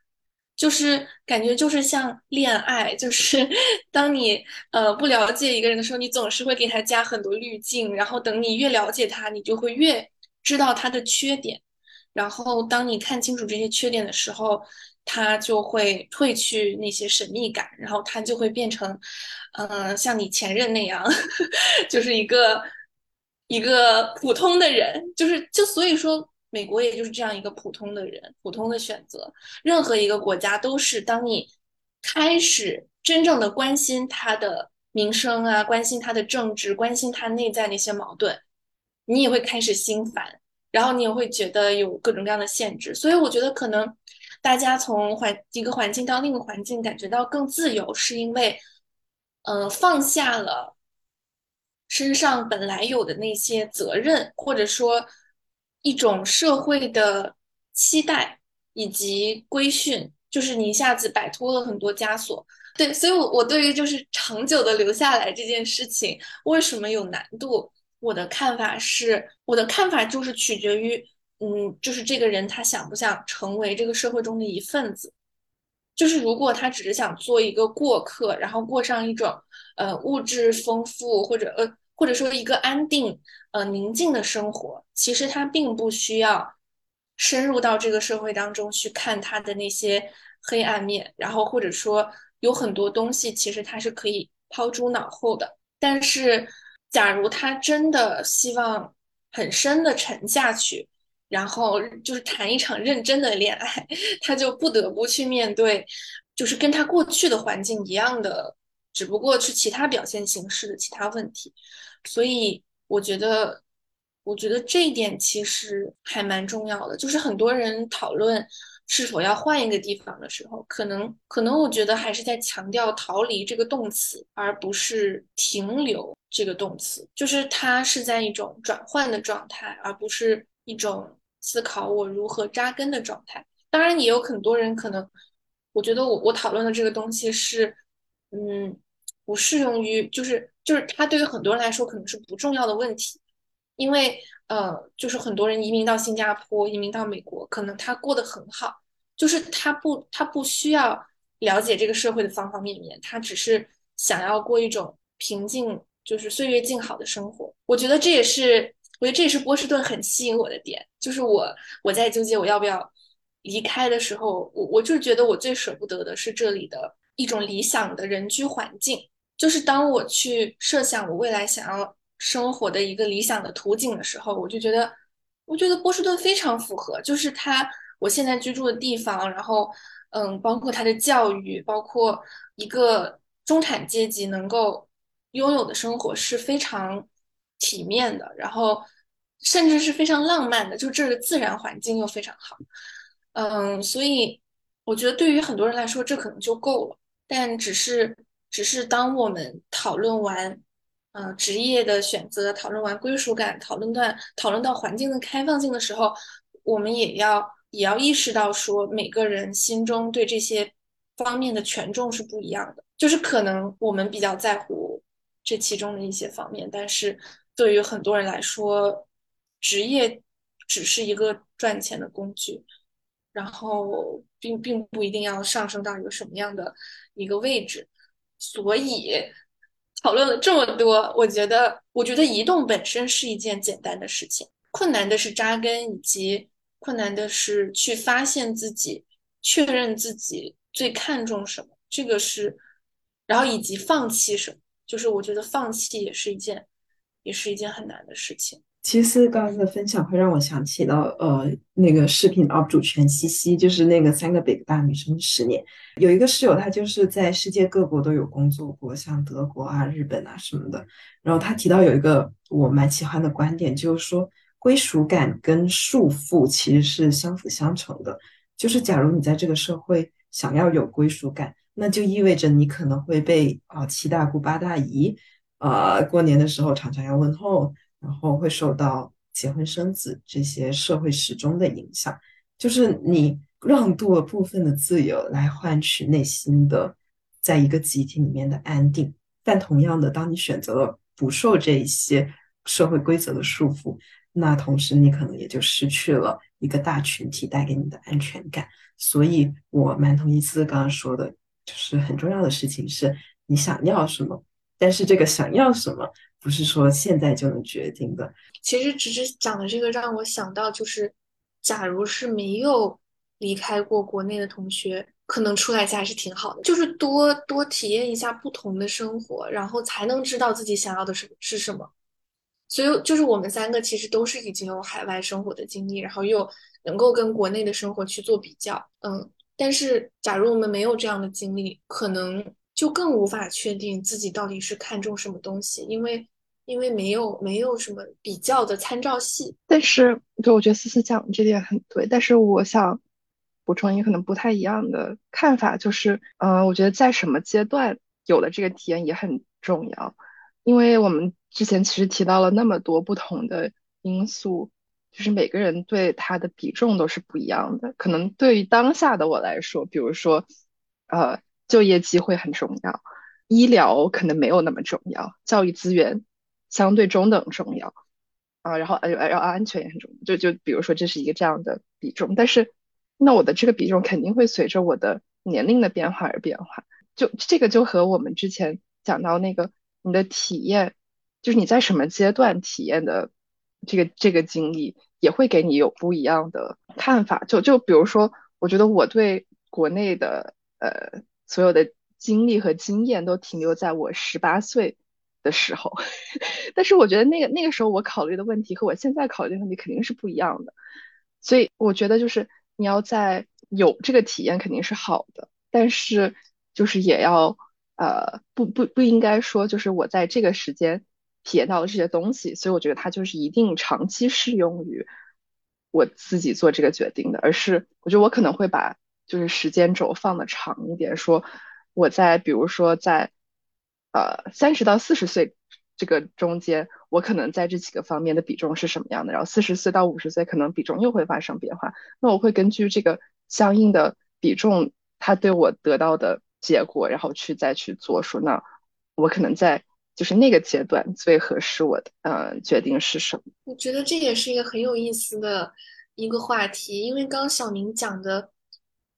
就是感觉就是像恋爱，就是 <laughs> 当你呃不了解一个人的时候，你总是会给他加很多滤镜，然后等你越了解他，你就会越知道他的缺点，然后当你看清楚这些缺点的时候，他就会褪去那些神秘感，然后他就会变成，嗯，像你前任那样，<laughs> 就是一个。一个普通的人，就是就所以说，美国也就是这样一个普通的人，普通的选择。任何一个国家都是，当你开始真正的关心他的民生啊，关心他的政治，关心他内在那些矛盾，你也会开始心烦，然后你也会觉得有各种各样的限制。所以我觉得，可能大家从环一个环境到另一个环境，感觉到更自由，是因为，嗯，放下了。身上本来有的那些责任，或者说一种社会的期待以及规训，就是你一下子摆脱了很多枷锁。对，所以，我我对于就是长久的留下来这件事情，为什么有难度？我的看法是，我的看法就是取决于，嗯，就是这个人他想不想成为这个社会中的一份子。就是如果他只是想做一个过客，然后过上一种呃物质丰富或者呃。或者说一个安定、呃宁静的生活，其实他并不需要深入到这个社会当中去看他的那些黑暗面，然后或者说有很多东西其实他是可以抛诸脑后的。但是，假如他真的希望很深的沉下去，然后就是谈一场认真的恋爱，<laughs> 他就不得不去面对，就是跟他过去的环境一样的，只不过是其他表现形式的其他问题。所以我觉得，我觉得这一点其实还蛮重要的。就是很多人讨论是否要换一个地方的时候，可能可能我觉得还是在强调逃离这个动词，而不是停留这个动词。就是它是在一种转换的状态，而不是一种思考我如何扎根的状态。当然，也有很多人可能，我觉得我我讨论的这个东西是，嗯，不适用于就是。就是它对于很多人来说可能是不重要的问题，因为呃，就是很多人移民到新加坡、移民到美国，可能他过得很好，就是他不他不需要了解这个社会的方方面面，他只是想要过一种平静，就是岁月静好的生活。我觉得这也是，我觉得这也是波士顿很吸引我的点，就是我我在纠结我要不要离开的时候，我我就是觉得我最舍不得的是这里的一种理想的人居环境。就是当我去设想我未来想要生活的一个理想的图景的时候，我就觉得，我觉得波士顿非常符合，就是它我现在居住的地方，然后，嗯，包括它的教育，包括一个中产阶级能够拥有的生活是非常体面的，然后甚至是非常浪漫的，就这个自然环境又非常好，嗯，所以我觉得对于很多人来说这可能就够了，但只是。只是当我们讨论完，呃，职业的选择，讨论完归属感，讨论段讨论到环境的开放性的时候，我们也要也要意识到说，每个人心中对这些方面的权重是不一样的。就是可能我们比较在乎这其中的一些方面，但是对于很多人来说，职业只是一个赚钱的工具，然后并并不一定要上升到一个什么样的一个位置。所以讨论了这么多，我觉得，我觉得移动本身是一件简单的事情，困难的是扎根，以及困难的是去发现自己，确认自己最看重什么。这个是。然后以及放弃什么，就是我觉得放弃也是一件，也是一件很难的事情。其实刚刚的分享会让我想起到，呃，那个视频 UP 主全西西，就是那个三个北大女生的十年，有一个室友，她就是在世界各国都有工作过，像德国啊、日本啊什么的。然后她提到有一个我蛮喜欢的观点，就是说归属感跟束缚其实是相辅相成的。就是假如你在这个社会想要有归属感。那就意味着你可能会被啊七大姑八大姨，啊过年的时候常常要问候，然后会受到结婚生子这些社会时钟的影响，就是你让渡了部分的自由来换取内心的在一个集体里面的安定，但同样的，当你选择了不受这一些社会规则的束缚，那同时你可能也就失去了一个大群体带给你的安全感。所以我蛮同意思刚刚说的。就是很重要的事情是你想要什么，但是这个想要什么不是说现在就能决定的。其实直直讲的这个让我想到，就是假如是没有离开过国内的同学，可能出来一下还是挺好的，就是多多体验一下不同的生活，然后才能知道自己想要的是是什么。所以就是我们三个其实都是已经有海外生活的经历，然后又能够跟国内的生活去做比较，嗯。但是，假如我们没有这样的经历，可能就更无法确定自己到底是看重什么东西，因为因为没有没有什么比较的参照系。但是，对，我觉得思思讲这点很对。但是，我想补充一个可能不太一样的看法，就是，嗯，我觉得在什么阶段有了这个体验也很重要，因为我们之前其实提到了那么多不同的因素。就是每个人对他的比重都是不一样的。可能对于当下的我来说，比如说，呃，就业机会很重要，医疗可能没有那么重要，教育资源相对中等重要，啊，然后呃，然后安全也很重要。就就比如说这是一个这样的比重，但是那我的这个比重肯定会随着我的年龄的变化而变化。就这个就和我们之前讲到那个你的体验，就是你在什么阶段体验的。这个这个经历也会给你有不一样的看法。就就比如说，我觉得我对国内的呃所有的经历和经验都停留在我十八岁的时候，<laughs> 但是我觉得那个那个时候我考虑的问题和我现在考虑的问题肯定是不一样的。所以我觉得就是你要在有这个体验肯定是好的，但是就是也要呃不不不应该说就是我在这个时间。体验到了这些东西，所以我觉得它就是一定长期适用于我自己做这个决定的。而是我觉得我可能会把就是时间轴放的长一点，说我在比如说在呃三十到四十岁这个中间，我可能在这几个方面的比重是什么样的。然后四十岁到五十岁可能比重又会发生变化。那我会根据这个相应的比重，它对我得到的结果，然后去再去做说，那我可能在。就是那个阶段最合适我的，呃，决定是什么？我觉得这也是一个很有意思的一个话题，因为刚小明讲的，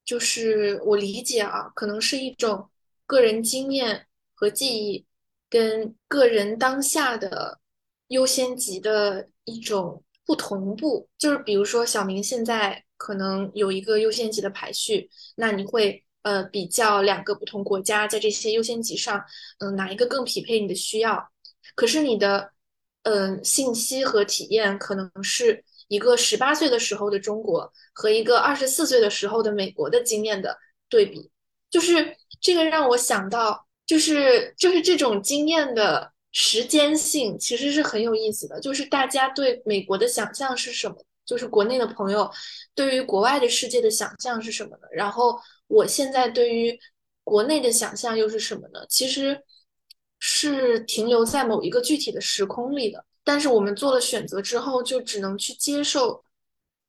就是我理解啊，可能是一种个人经验和记忆跟个人当下的优先级的一种不同步。就是比如说，小明现在可能有一个优先级的排序，那你会。呃，比较两个不同国家在这些优先级上，嗯，哪一个更匹配你的需要？可是你的，嗯，信息和体验可能是一个十八岁的时候的中国和一个二十四岁的时候的美国的经验的对比，就是这个让我想到，就是就是这种经验的时间性其实是很有意思的。就是大家对美国的想象是什么？就是国内的朋友对于国外的世界的想象是什么呢？然后。我现在对于国内的想象又是什么呢？其实是停留在某一个具体的时空里的。但是我们做了选择之后，就只能去接受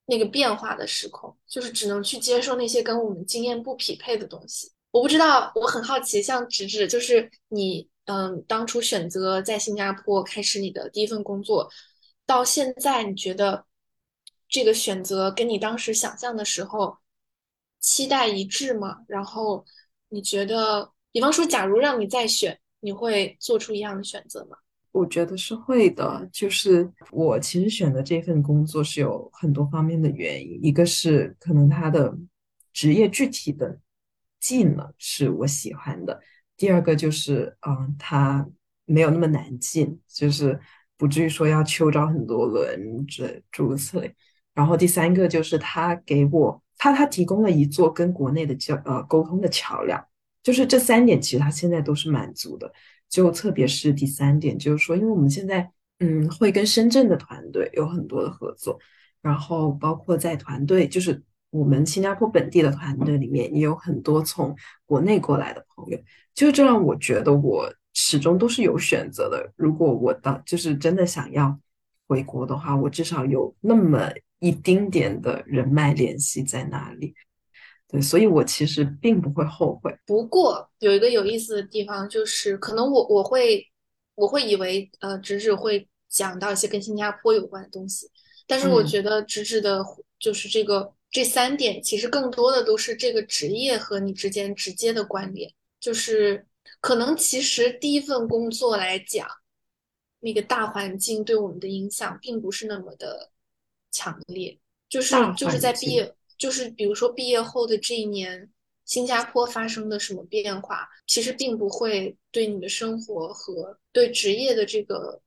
那个变化的时空，就是只能去接受那些跟我们经验不匹配的东西。我不知道，我很好奇，像直直，就是你，嗯，当初选择在新加坡开始你的第一份工作，到现在，你觉得这个选择跟你当时想象的时候期待一致吗？然后你觉得，比方说，假如让你再选，你会做出一样的选择吗？我觉得是会的，就是我其实选择这份工作是有很多方面的原因，一个是可能他的职业具体的技能是我喜欢的，第二个就是嗯，他没有那么难进，就是不至于说要秋招很多轮这诸如此类，然后第三个就是他给我他他提供了一座跟国内的交呃沟通的桥梁，就是这三点其实他现在都是满足的。就特别是第三点，就是说，因为我们现在嗯会跟深圳的团队有很多的合作，然后包括在团队，就是我们新加坡本地的团队里面也有很多从国内过来的朋友，就这让我觉得我始终都是有选择的。如果我到就是真的想要回国的话，我至少有那么一丁点的人脉联系在那里。对，所以我其实并不会后悔。不过有一个有意思的地方，就是可能我我会我会以为呃，直指会讲到一些跟新加坡有关的东西，但是我觉得直指的，就是这个这三点，其实更多的都是这个职业和你之间直接的关联。就是可能其实第一份工作来讲，那个大环境对我们的影响并不是那么的强烈，就是就是在毕业。就是比如说毕业后的这一年，新加坡发生的什么变化，其实并不会对你的生活和对职业的这个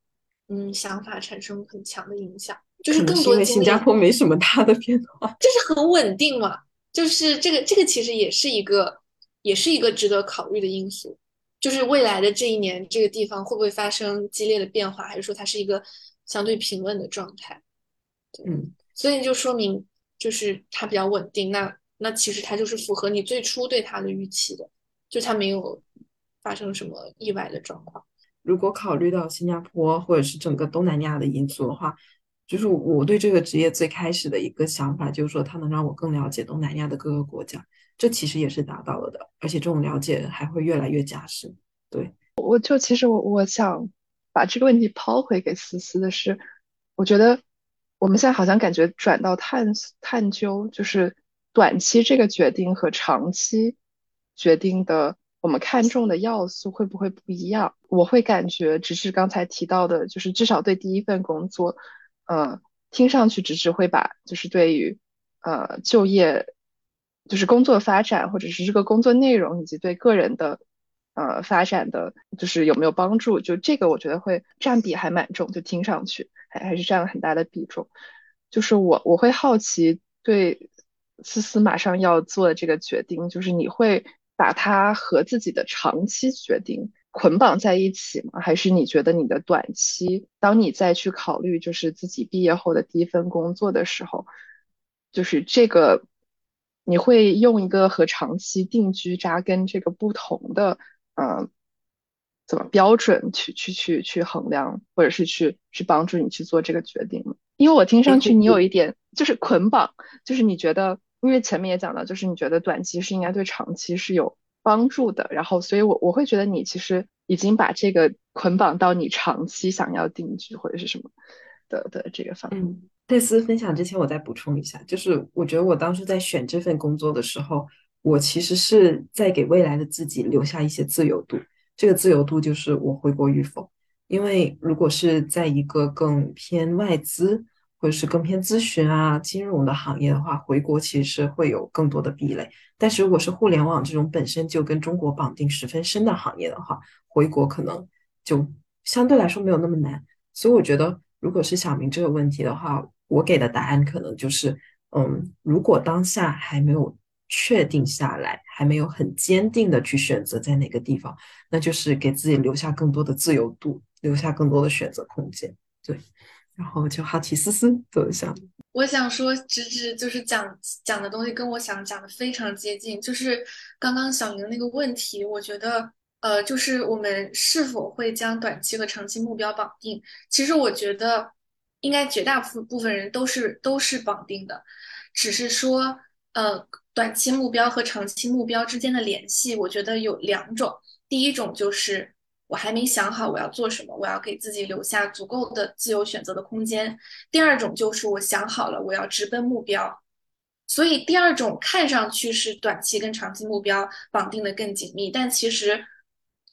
嗯想法产生很强的影响。就是更多因为新加坡没什么大的变化，<laughs> 就是很稳定嘛。就是这个这个其实也是一个也是一个值得考虑的因素。就是未来的这一年，这个地方会不会发生激烈的变化，还是说它是一个相对平稳的状态？嗯，所以就说明。就是它比较稳定，那那其实它就是符合你最初对它的预期的，就它没有发生什么意外的状况。如果考虑到新加坡或者是整个东南亚的因素的话，就是我对这个职业最开始的一个想法就是说，它能让我更了解东南亚的各个国家，这其实也是达到了的，而且这种了解还会越来越加深。对，我就其实我我想把这个问题抛回给思思的是，我觉得。我们现在好像感觉转到探探究，就是短期这个决定和长期决定的，我们看重的要素会不会不一样？我会感觉，只是刚才提到的，就是至少对第一份工作，呃，听上去只是会把，就是对于呃就业，就是工作发展，或者是这个工作内容，以及对个人的。呃，发展的就是有没有帮助？就这个，我觉得会占比还蛮重，就听上去还还是占了很大的比重。就是我我会好奇，对思思马上要做的这个决定，就是你会把它和自己的长期决定捆绑在一起吗？还是你觉得你的短期，当你再去考虑就是自己毕业后的第一份工作的时候，就是这个你会用一个和长期定居扎根这个不同的？嗯，怎么标准去去去去衡量，或者是去去帮助你去做这个决定？因为我听上去你有一点就是捆绑，就是你觉得，因为前面也讲到，就是你觉得短期是应该对长期是有帮助的，然后所以我我会觉得你其实已经把这个捆绑到你长期想要定居或者是什么的的这个方面。嗯，戴斯分享之前，我再补充一下，就是我觉得我当时在选这份工作的时候。我其实是在给未来的自己留下一些自由度，这个自由度就是我回国与否。因为如果是在一个更偏外资或者是更偏咨询啊、金融的行业的话，回国其实会有更多的壁垒。但是如果是互联网这种本身就跟中国绑定十分深的行业的话，回国可能就相对来说没有那么难。所以我觉得，如果是小明这个问题的话，我给的答案可能就是，嗯，如果当下还没有。确定下来，还没有很坚定的去选择在哪个地方，那就是给自己留下更多的自由度，留下更多的选择空间。对，然后就好奇思思走一下？我想说，直直就是讲讲的东西跟我想讲的非常接近。就是刚刚小明那个问题，我觉得，呃，就是我们是否会将短期和长期目标绑定？其实我觉得，应该绝大部部分人都是都是绑定的，只是说，呃，短期目标和长期目标之间的联系，我觉得有两种。第一种就是我还没想好我要做什么，我要给自己留下足够的自由选择的空间。第二种就是我想好了，我要直奔目标。所以第二种看上去是短期跟长期目标绑定的更紧密，但其实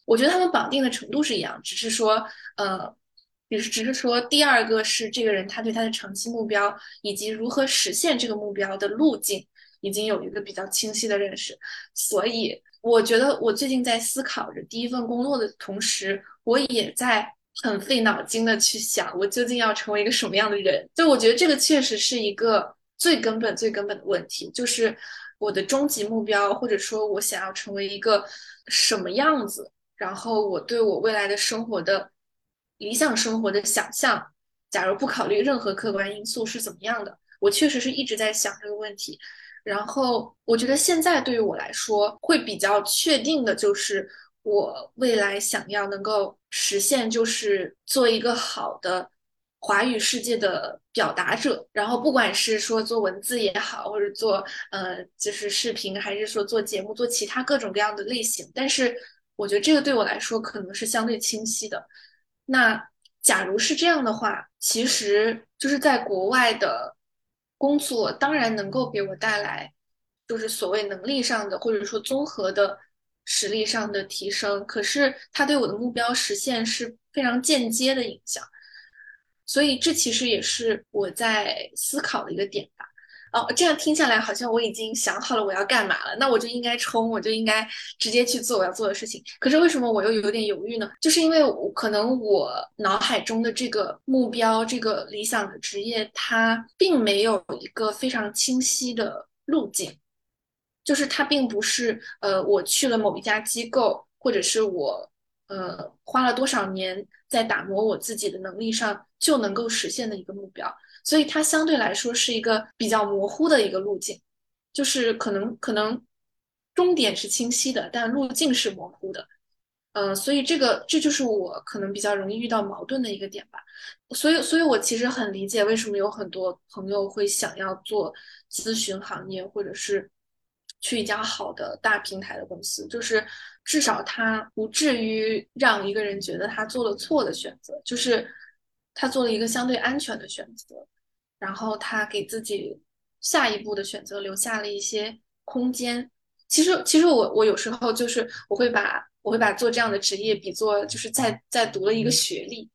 我觉得他们绑定的程度是一样，只是说，呃。只是只是说，第二个是这个人他对他的长期目标以及如何实现这个目标的路径已经有一个比较清晰的认识，所以我觉得我最近在思考着第一份工作的同时，我也在很费脑筋的去想我究竟要成为一个什么样的人。就我觉得这个确实是一个最根本、最根本的问题，就是我的终极目标，或者说我想要成为一个什么样子，然后我对我未来的生活的。理想生活的想象，假如不考虑任何客观因素是怎么样的？我确实是一直在想这个问题。然后我觉得现在对于我来说，会比较确定的就是我未来想要能够实现，就是做一个好的华语世界的表达者。然后不管是说做文字也好，或者做呃就是视频，还是说做节目，做其他各种各样的类型，但是我觉得这个对我来说可能是相对清晰的。那假如是这样的话，其实就是在国外的工作，当然能够给我带来，就是所谓能力上的或者说综合的实力上的提升。可是它对我的目标实现是非常间接的影响，所以这其实也是我在思考的一个点吧。哦，这样听下来好像我已经想好了我要干嘛了，那我就应该冲，我就应该直接去做我要做的事情。可是为什么我又有点犹豫呢？就是因为我可能我脑海中的这个目标、这个理想的职业，它并没有一个非常清晰的路径，就是它并不是呃我去了某一家机构，或者是我呃花了多少年在打磨我自己的能力上就能够实现的一个目标。所以它相对来说是一个比较模糊的一个路径，就是可能可能终点是清晰的，但路径是模糊的。嗯，所以这个这就是我可能比较容易遇到矛盾的一个点吧。所以，所以我其实很理解为什么有很多朋友会想要做咨询行业，或者是去一家好的大平台的公司，就是至少他不至于让一个人觉得他做了错的选择，就是他做了一个相对安全的选择。然后他给自己下一步的选择留下了一些空间。其实，其实我我有时候就是我会把我会把做这样的职业比作就是在在读了一个学历，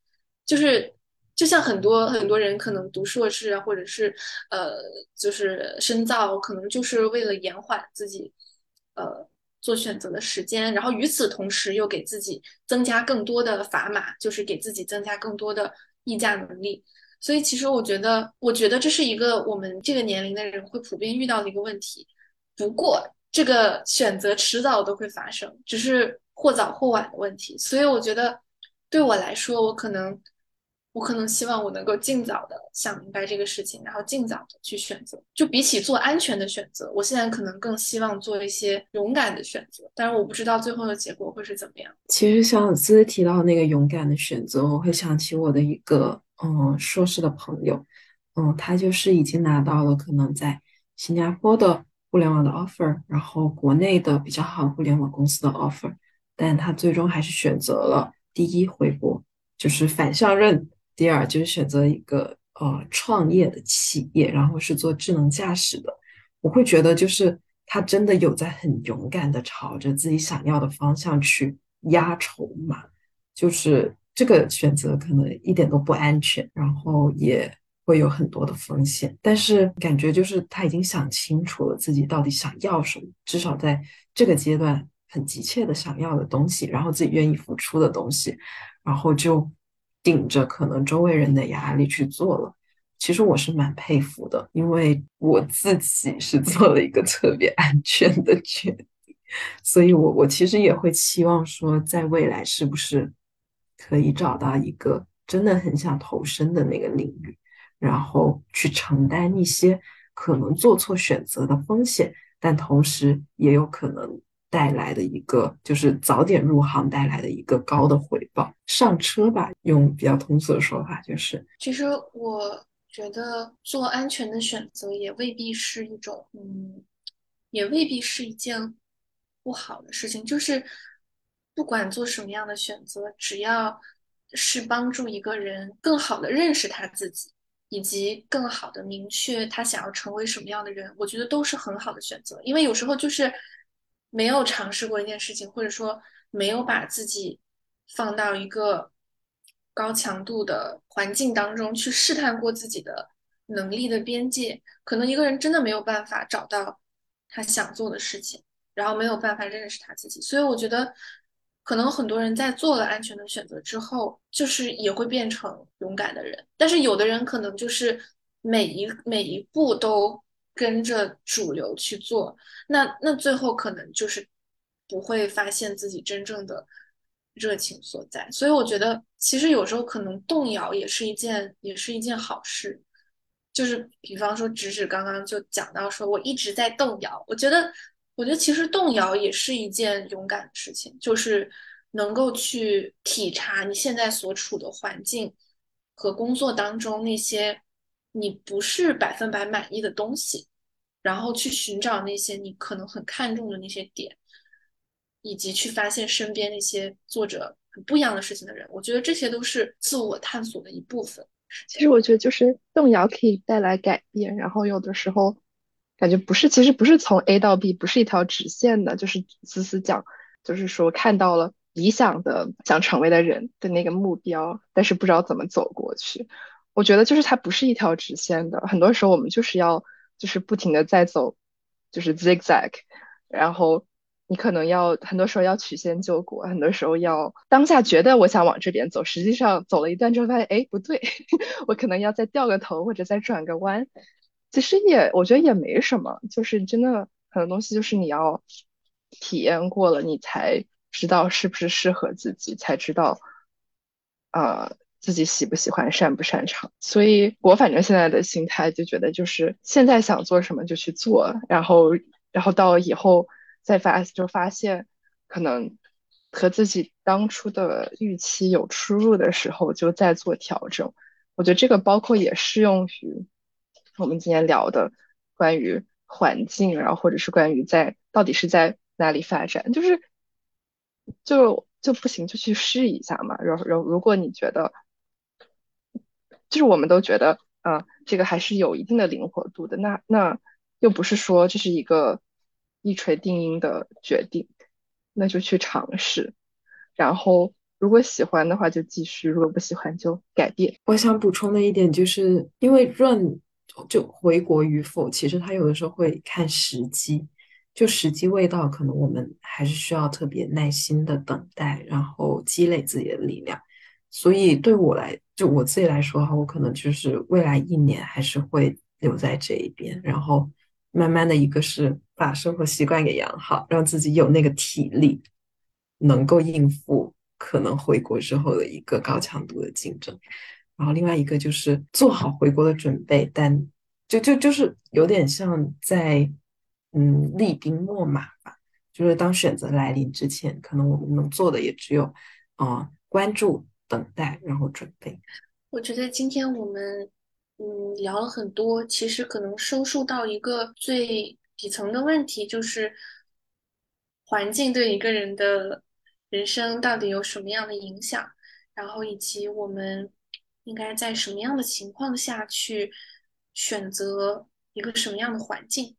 就是就像很多很多人可能读硕士啊，或者是呃就是深造，可能就是为了延缓自己呃做选择的时间，然后与此同时又给自己增加更多的砝码，就是给自己增加更多的议价能力。所以，其实我觉得，我觉得这是一个我们这个年龄的人会普遍遇到的一个问题。不过，这个选择迟早都会发生，只是或早或晚的问题。所以，我觉得对我来说，我可能，我可能希望我能够尽早的想明白这个事情，然后尽早的去选择。就比起做安全的选择，我现在可能更希望做一些勇敢的选择。但是，我不知道最后的结果会是怎么样。其实，小思提到那个勇敢的选择，我会想起我的一个。嗯，硕士的朋友，嗯，他就是已经拿到了可能在新加坡的互联网的 offer，然后国内的比较好互联网公司的 offer，但他最终还是选择了第一回国，就是反向任；第二就是选择一个呃创业的企业，然后是做智能驾驶的。我会觉得就是他真的有在很勇敢的朝着自己想要的方向去压筹码，就是。这个选择可能一点都不安全，然后也会有很多的风险。但是感觉就是他已经想清楚了自己到底想要什么，至少在这个阶段很急切的想要的东西，然后自己愿意付出的东西，然后就顶着可能周围人的压力去做了。其实我是蛮佩服的，因为我自己是做了一个特别安全的决定，所以我我其实也会期望说，在未来是不是。可以找到一个真的很想投身的那个领域，然后去承担一些可能做错选择的风险，但同时也有可能带来的一个，就是早点入行带来的一个高的回报。上车吧，用比较通俗的说法就是。其实我觉得做安全的选择也未必是一种，嗯，也未必是一件不好的事情。就是不管做什么样的选择，只要是帮助一个人更好的认识他自己。以及更好的明确他想要成为什么样的人，我觉得都是很好的选择。因为有时候就是没有尝试过一件事情，或者说没有把自己放到一个高强度的环境当中去试探过自己的能力的边界，可能一个人真的没有办法找到他想做的事情，然后没有办法认识他自己。所以我觉得。可能很多人在做了安全的选择之后，就是也会变成勇敢的人。但是有的人可能就是每一每一步都跟着主流去做，那那最后可能就是不会发现自己真正的热情所在。所以我觉得，其实有时候可能动摇也是一件也是一件好事。就是比方说，直指刚刚就讲到说，我一直在动摇，我觉得。我觉得其实动摇也是一件勇敢的事情，就是能够去体察你现在所处的环境和工作当中那些你不是百分百满意的东西，然后去寻找那些你可能很看重的那些点，以及去发现身边那些做着很不一样的事情的人。我觉得这些都是自我探索的一部分。其实我觉得就是动摇可以带来改变，然后有的时候。感觉不是，其实不是从 A 到 B，不是一条直线的，就是思思讲，就是说看到了理想的想成为的人的那个目标，但是不知道怎么走过去。我觉得就是它不是一条直线的，很多时候我们就是要就是不停的在走，就是 zigzag，然后你可能要很多时候要曲线救国，很多时候要当下觉得我想往这边走，实际上走了一段之后发现，哎，不对，<laughs> 我可能要再掉个头或者再转个弯。其实也，我觉得也没什么，就是真的很多东西，就是你要体验过了，你才知道是不是适合自己，才知道，呃，自己喜不喜欢，擅不擅长。所以我反正现在的心态就觉得，就是现在想做什么就去做，然后，然后到以后再发，就发现可能和自己当初的预期有出入的时候，就再做调整。我觉得这个包括也适用于。我们今天聊的关于环境，然后或者是关于在到底是在哪里发展，就是就就不行就去试一下嘛。然后，然后如果你觉得，就是我们都觉得，嗯，这个还是有一定的灵活度的，那那又不是说这是一个一锤定音的决定，那就去尝试。然后，如果喜欢的话就继续，如果不喜欢就改变。我想补充的一点就是，因为 run。就回国与否，其实他有的时候会看时机，就时机未到，可能我们还是需要特别耐心的等待，然后积累自己的力量。所以对我来，就我自己来说哈，我可能就是未来一年还是会留在这一边，然后慢慢的一个是把生活习惯给养好，让自己有那个体力，能够应付可能回国之后的一个高强度的竞争。然后另外一个就是做好回国的准备，但就就就是有点像在嗯厉兵秣马吧。就是当选择来临之前，可能我们能做的也只有啊关注、等待，然后准备。我觉得今天我们嗯聊了很多，其实可能收束到一个最底层的问题，就是环境对一个人的人生到底有什么样的影响，然后以及我们。应该在什么样的情况下去选择一个什么样的环境？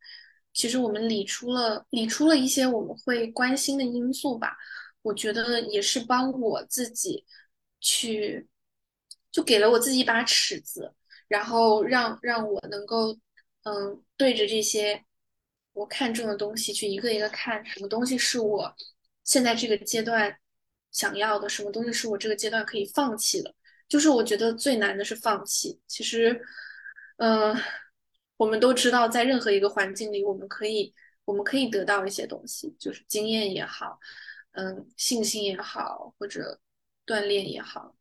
其实我们理出了理出了一些我们会关心的因素吧。我觉得也是帮我自己去，就给了我自己一把尺子，然后让让我能够嗯对着这些我看中的东西去一个一个看，什么东西是我现在这个阶段想要的，什么东西是我这个阶段可以放弃的。就是我觉得最难的是放弃。其实，嗯，我们都知道，在任何一个环境里，我们可以，我们可以得到一些东西，就是经验也好，嗯，信心也好，或者锻炼也好。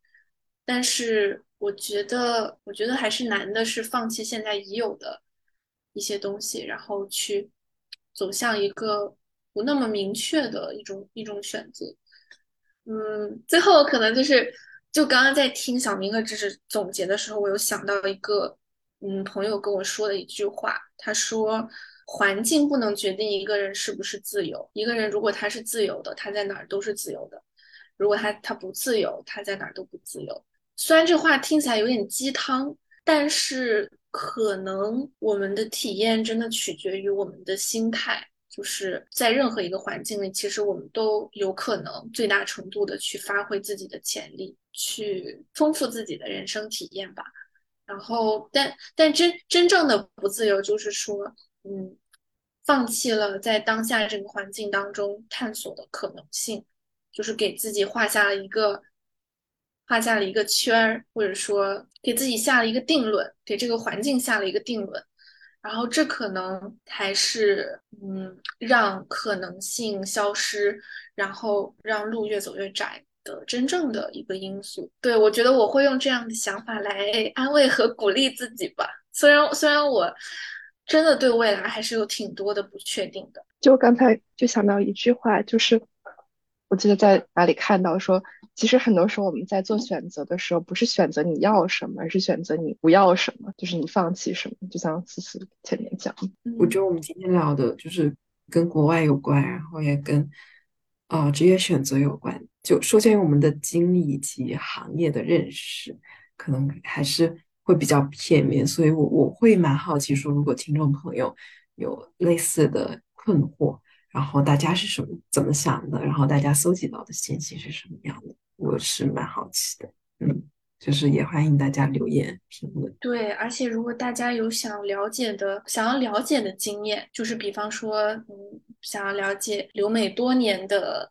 但是，我觉得，我觉得还是难的是放弃现在已有的一些东西，然后去走向一个不那么明确的一种一种选择。嗯，最后可能就是，就刚刚在听小明的知识总结的时候，我有想到一个，嗯，朋友跟我说的一句话，他说，环境不能决定一个人是不是自由，一个人如果他是自由的，他在哪儿都是自由的；如果他他不自由，他在哪儿都不自由。虽然这话听起来有点鸡汤，但是可能我们的体验真的取决于我们的心态。就是在任何一个环境里，其实我们都有可能最大程度的去发挥自己的潜力，去丰富自己的人生体验吧。然后，但但真真正的不自由，就是说，嗯，放弃了在当下这个环境当中探索的可能性，就是给自己画下了一个画下了一个圈儿，或者说给自己下了一个定论，给这个环境下了一个定论。然后这可能才是，嗯，让可能性消失，然后让路越走越窄的真正的一个因素。对我觉得我会用这样的想法来 <laughs> 安慰和鼓励自己吧。虽然虽然我真的对未来还是有挺多的不确定的。就刚才就想到一句话，就是我记得在哪里看到说。其实很多时候我们在做选择的时候，不是选择你要什么，而是选择你不要什么，就是你放弃什么。就像思思前面讲，我觉得我们今天聊的就是跟国外有关，然后也跟啊职业选择有关。就受限于我们的经历以及行业的认识，可能还是会比较片面，所以我我会蛮好奇，说如果听众朋友有类似的困惑，然后大家是什么怎么想的，然后大家搜集到的信息是什么样的。我是蛮好奇的，嗯，就是也欢迎大家留言评论。对，而且如果大家有想了解的、想要了解的经验，就是比方说，嗯，想要了解留美多年的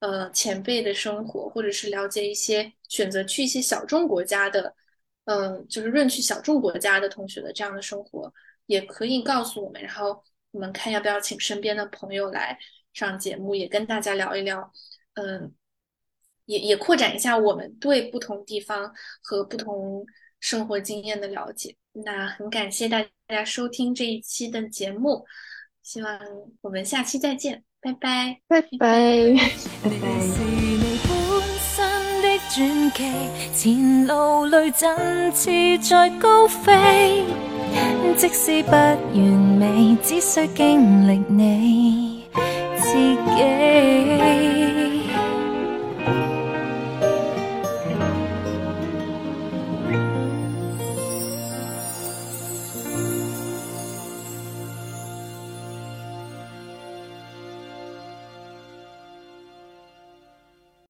呃前辈的生活，或者是了解一些选择去一些小众国家的，嗯，就是润去小众国家的同学的这样的生活，也可以告诉我们，然后我们看要不要请身边的朋友来上节目，也跟大家聊一聊，嗯。也也扩展一下我们对不同地方和不同生活经验的了解。那很感谢大家收听这一期的节目，希望我们下期再见，拜拜，拜拜，拜拜。即使不完美只需经历你自己。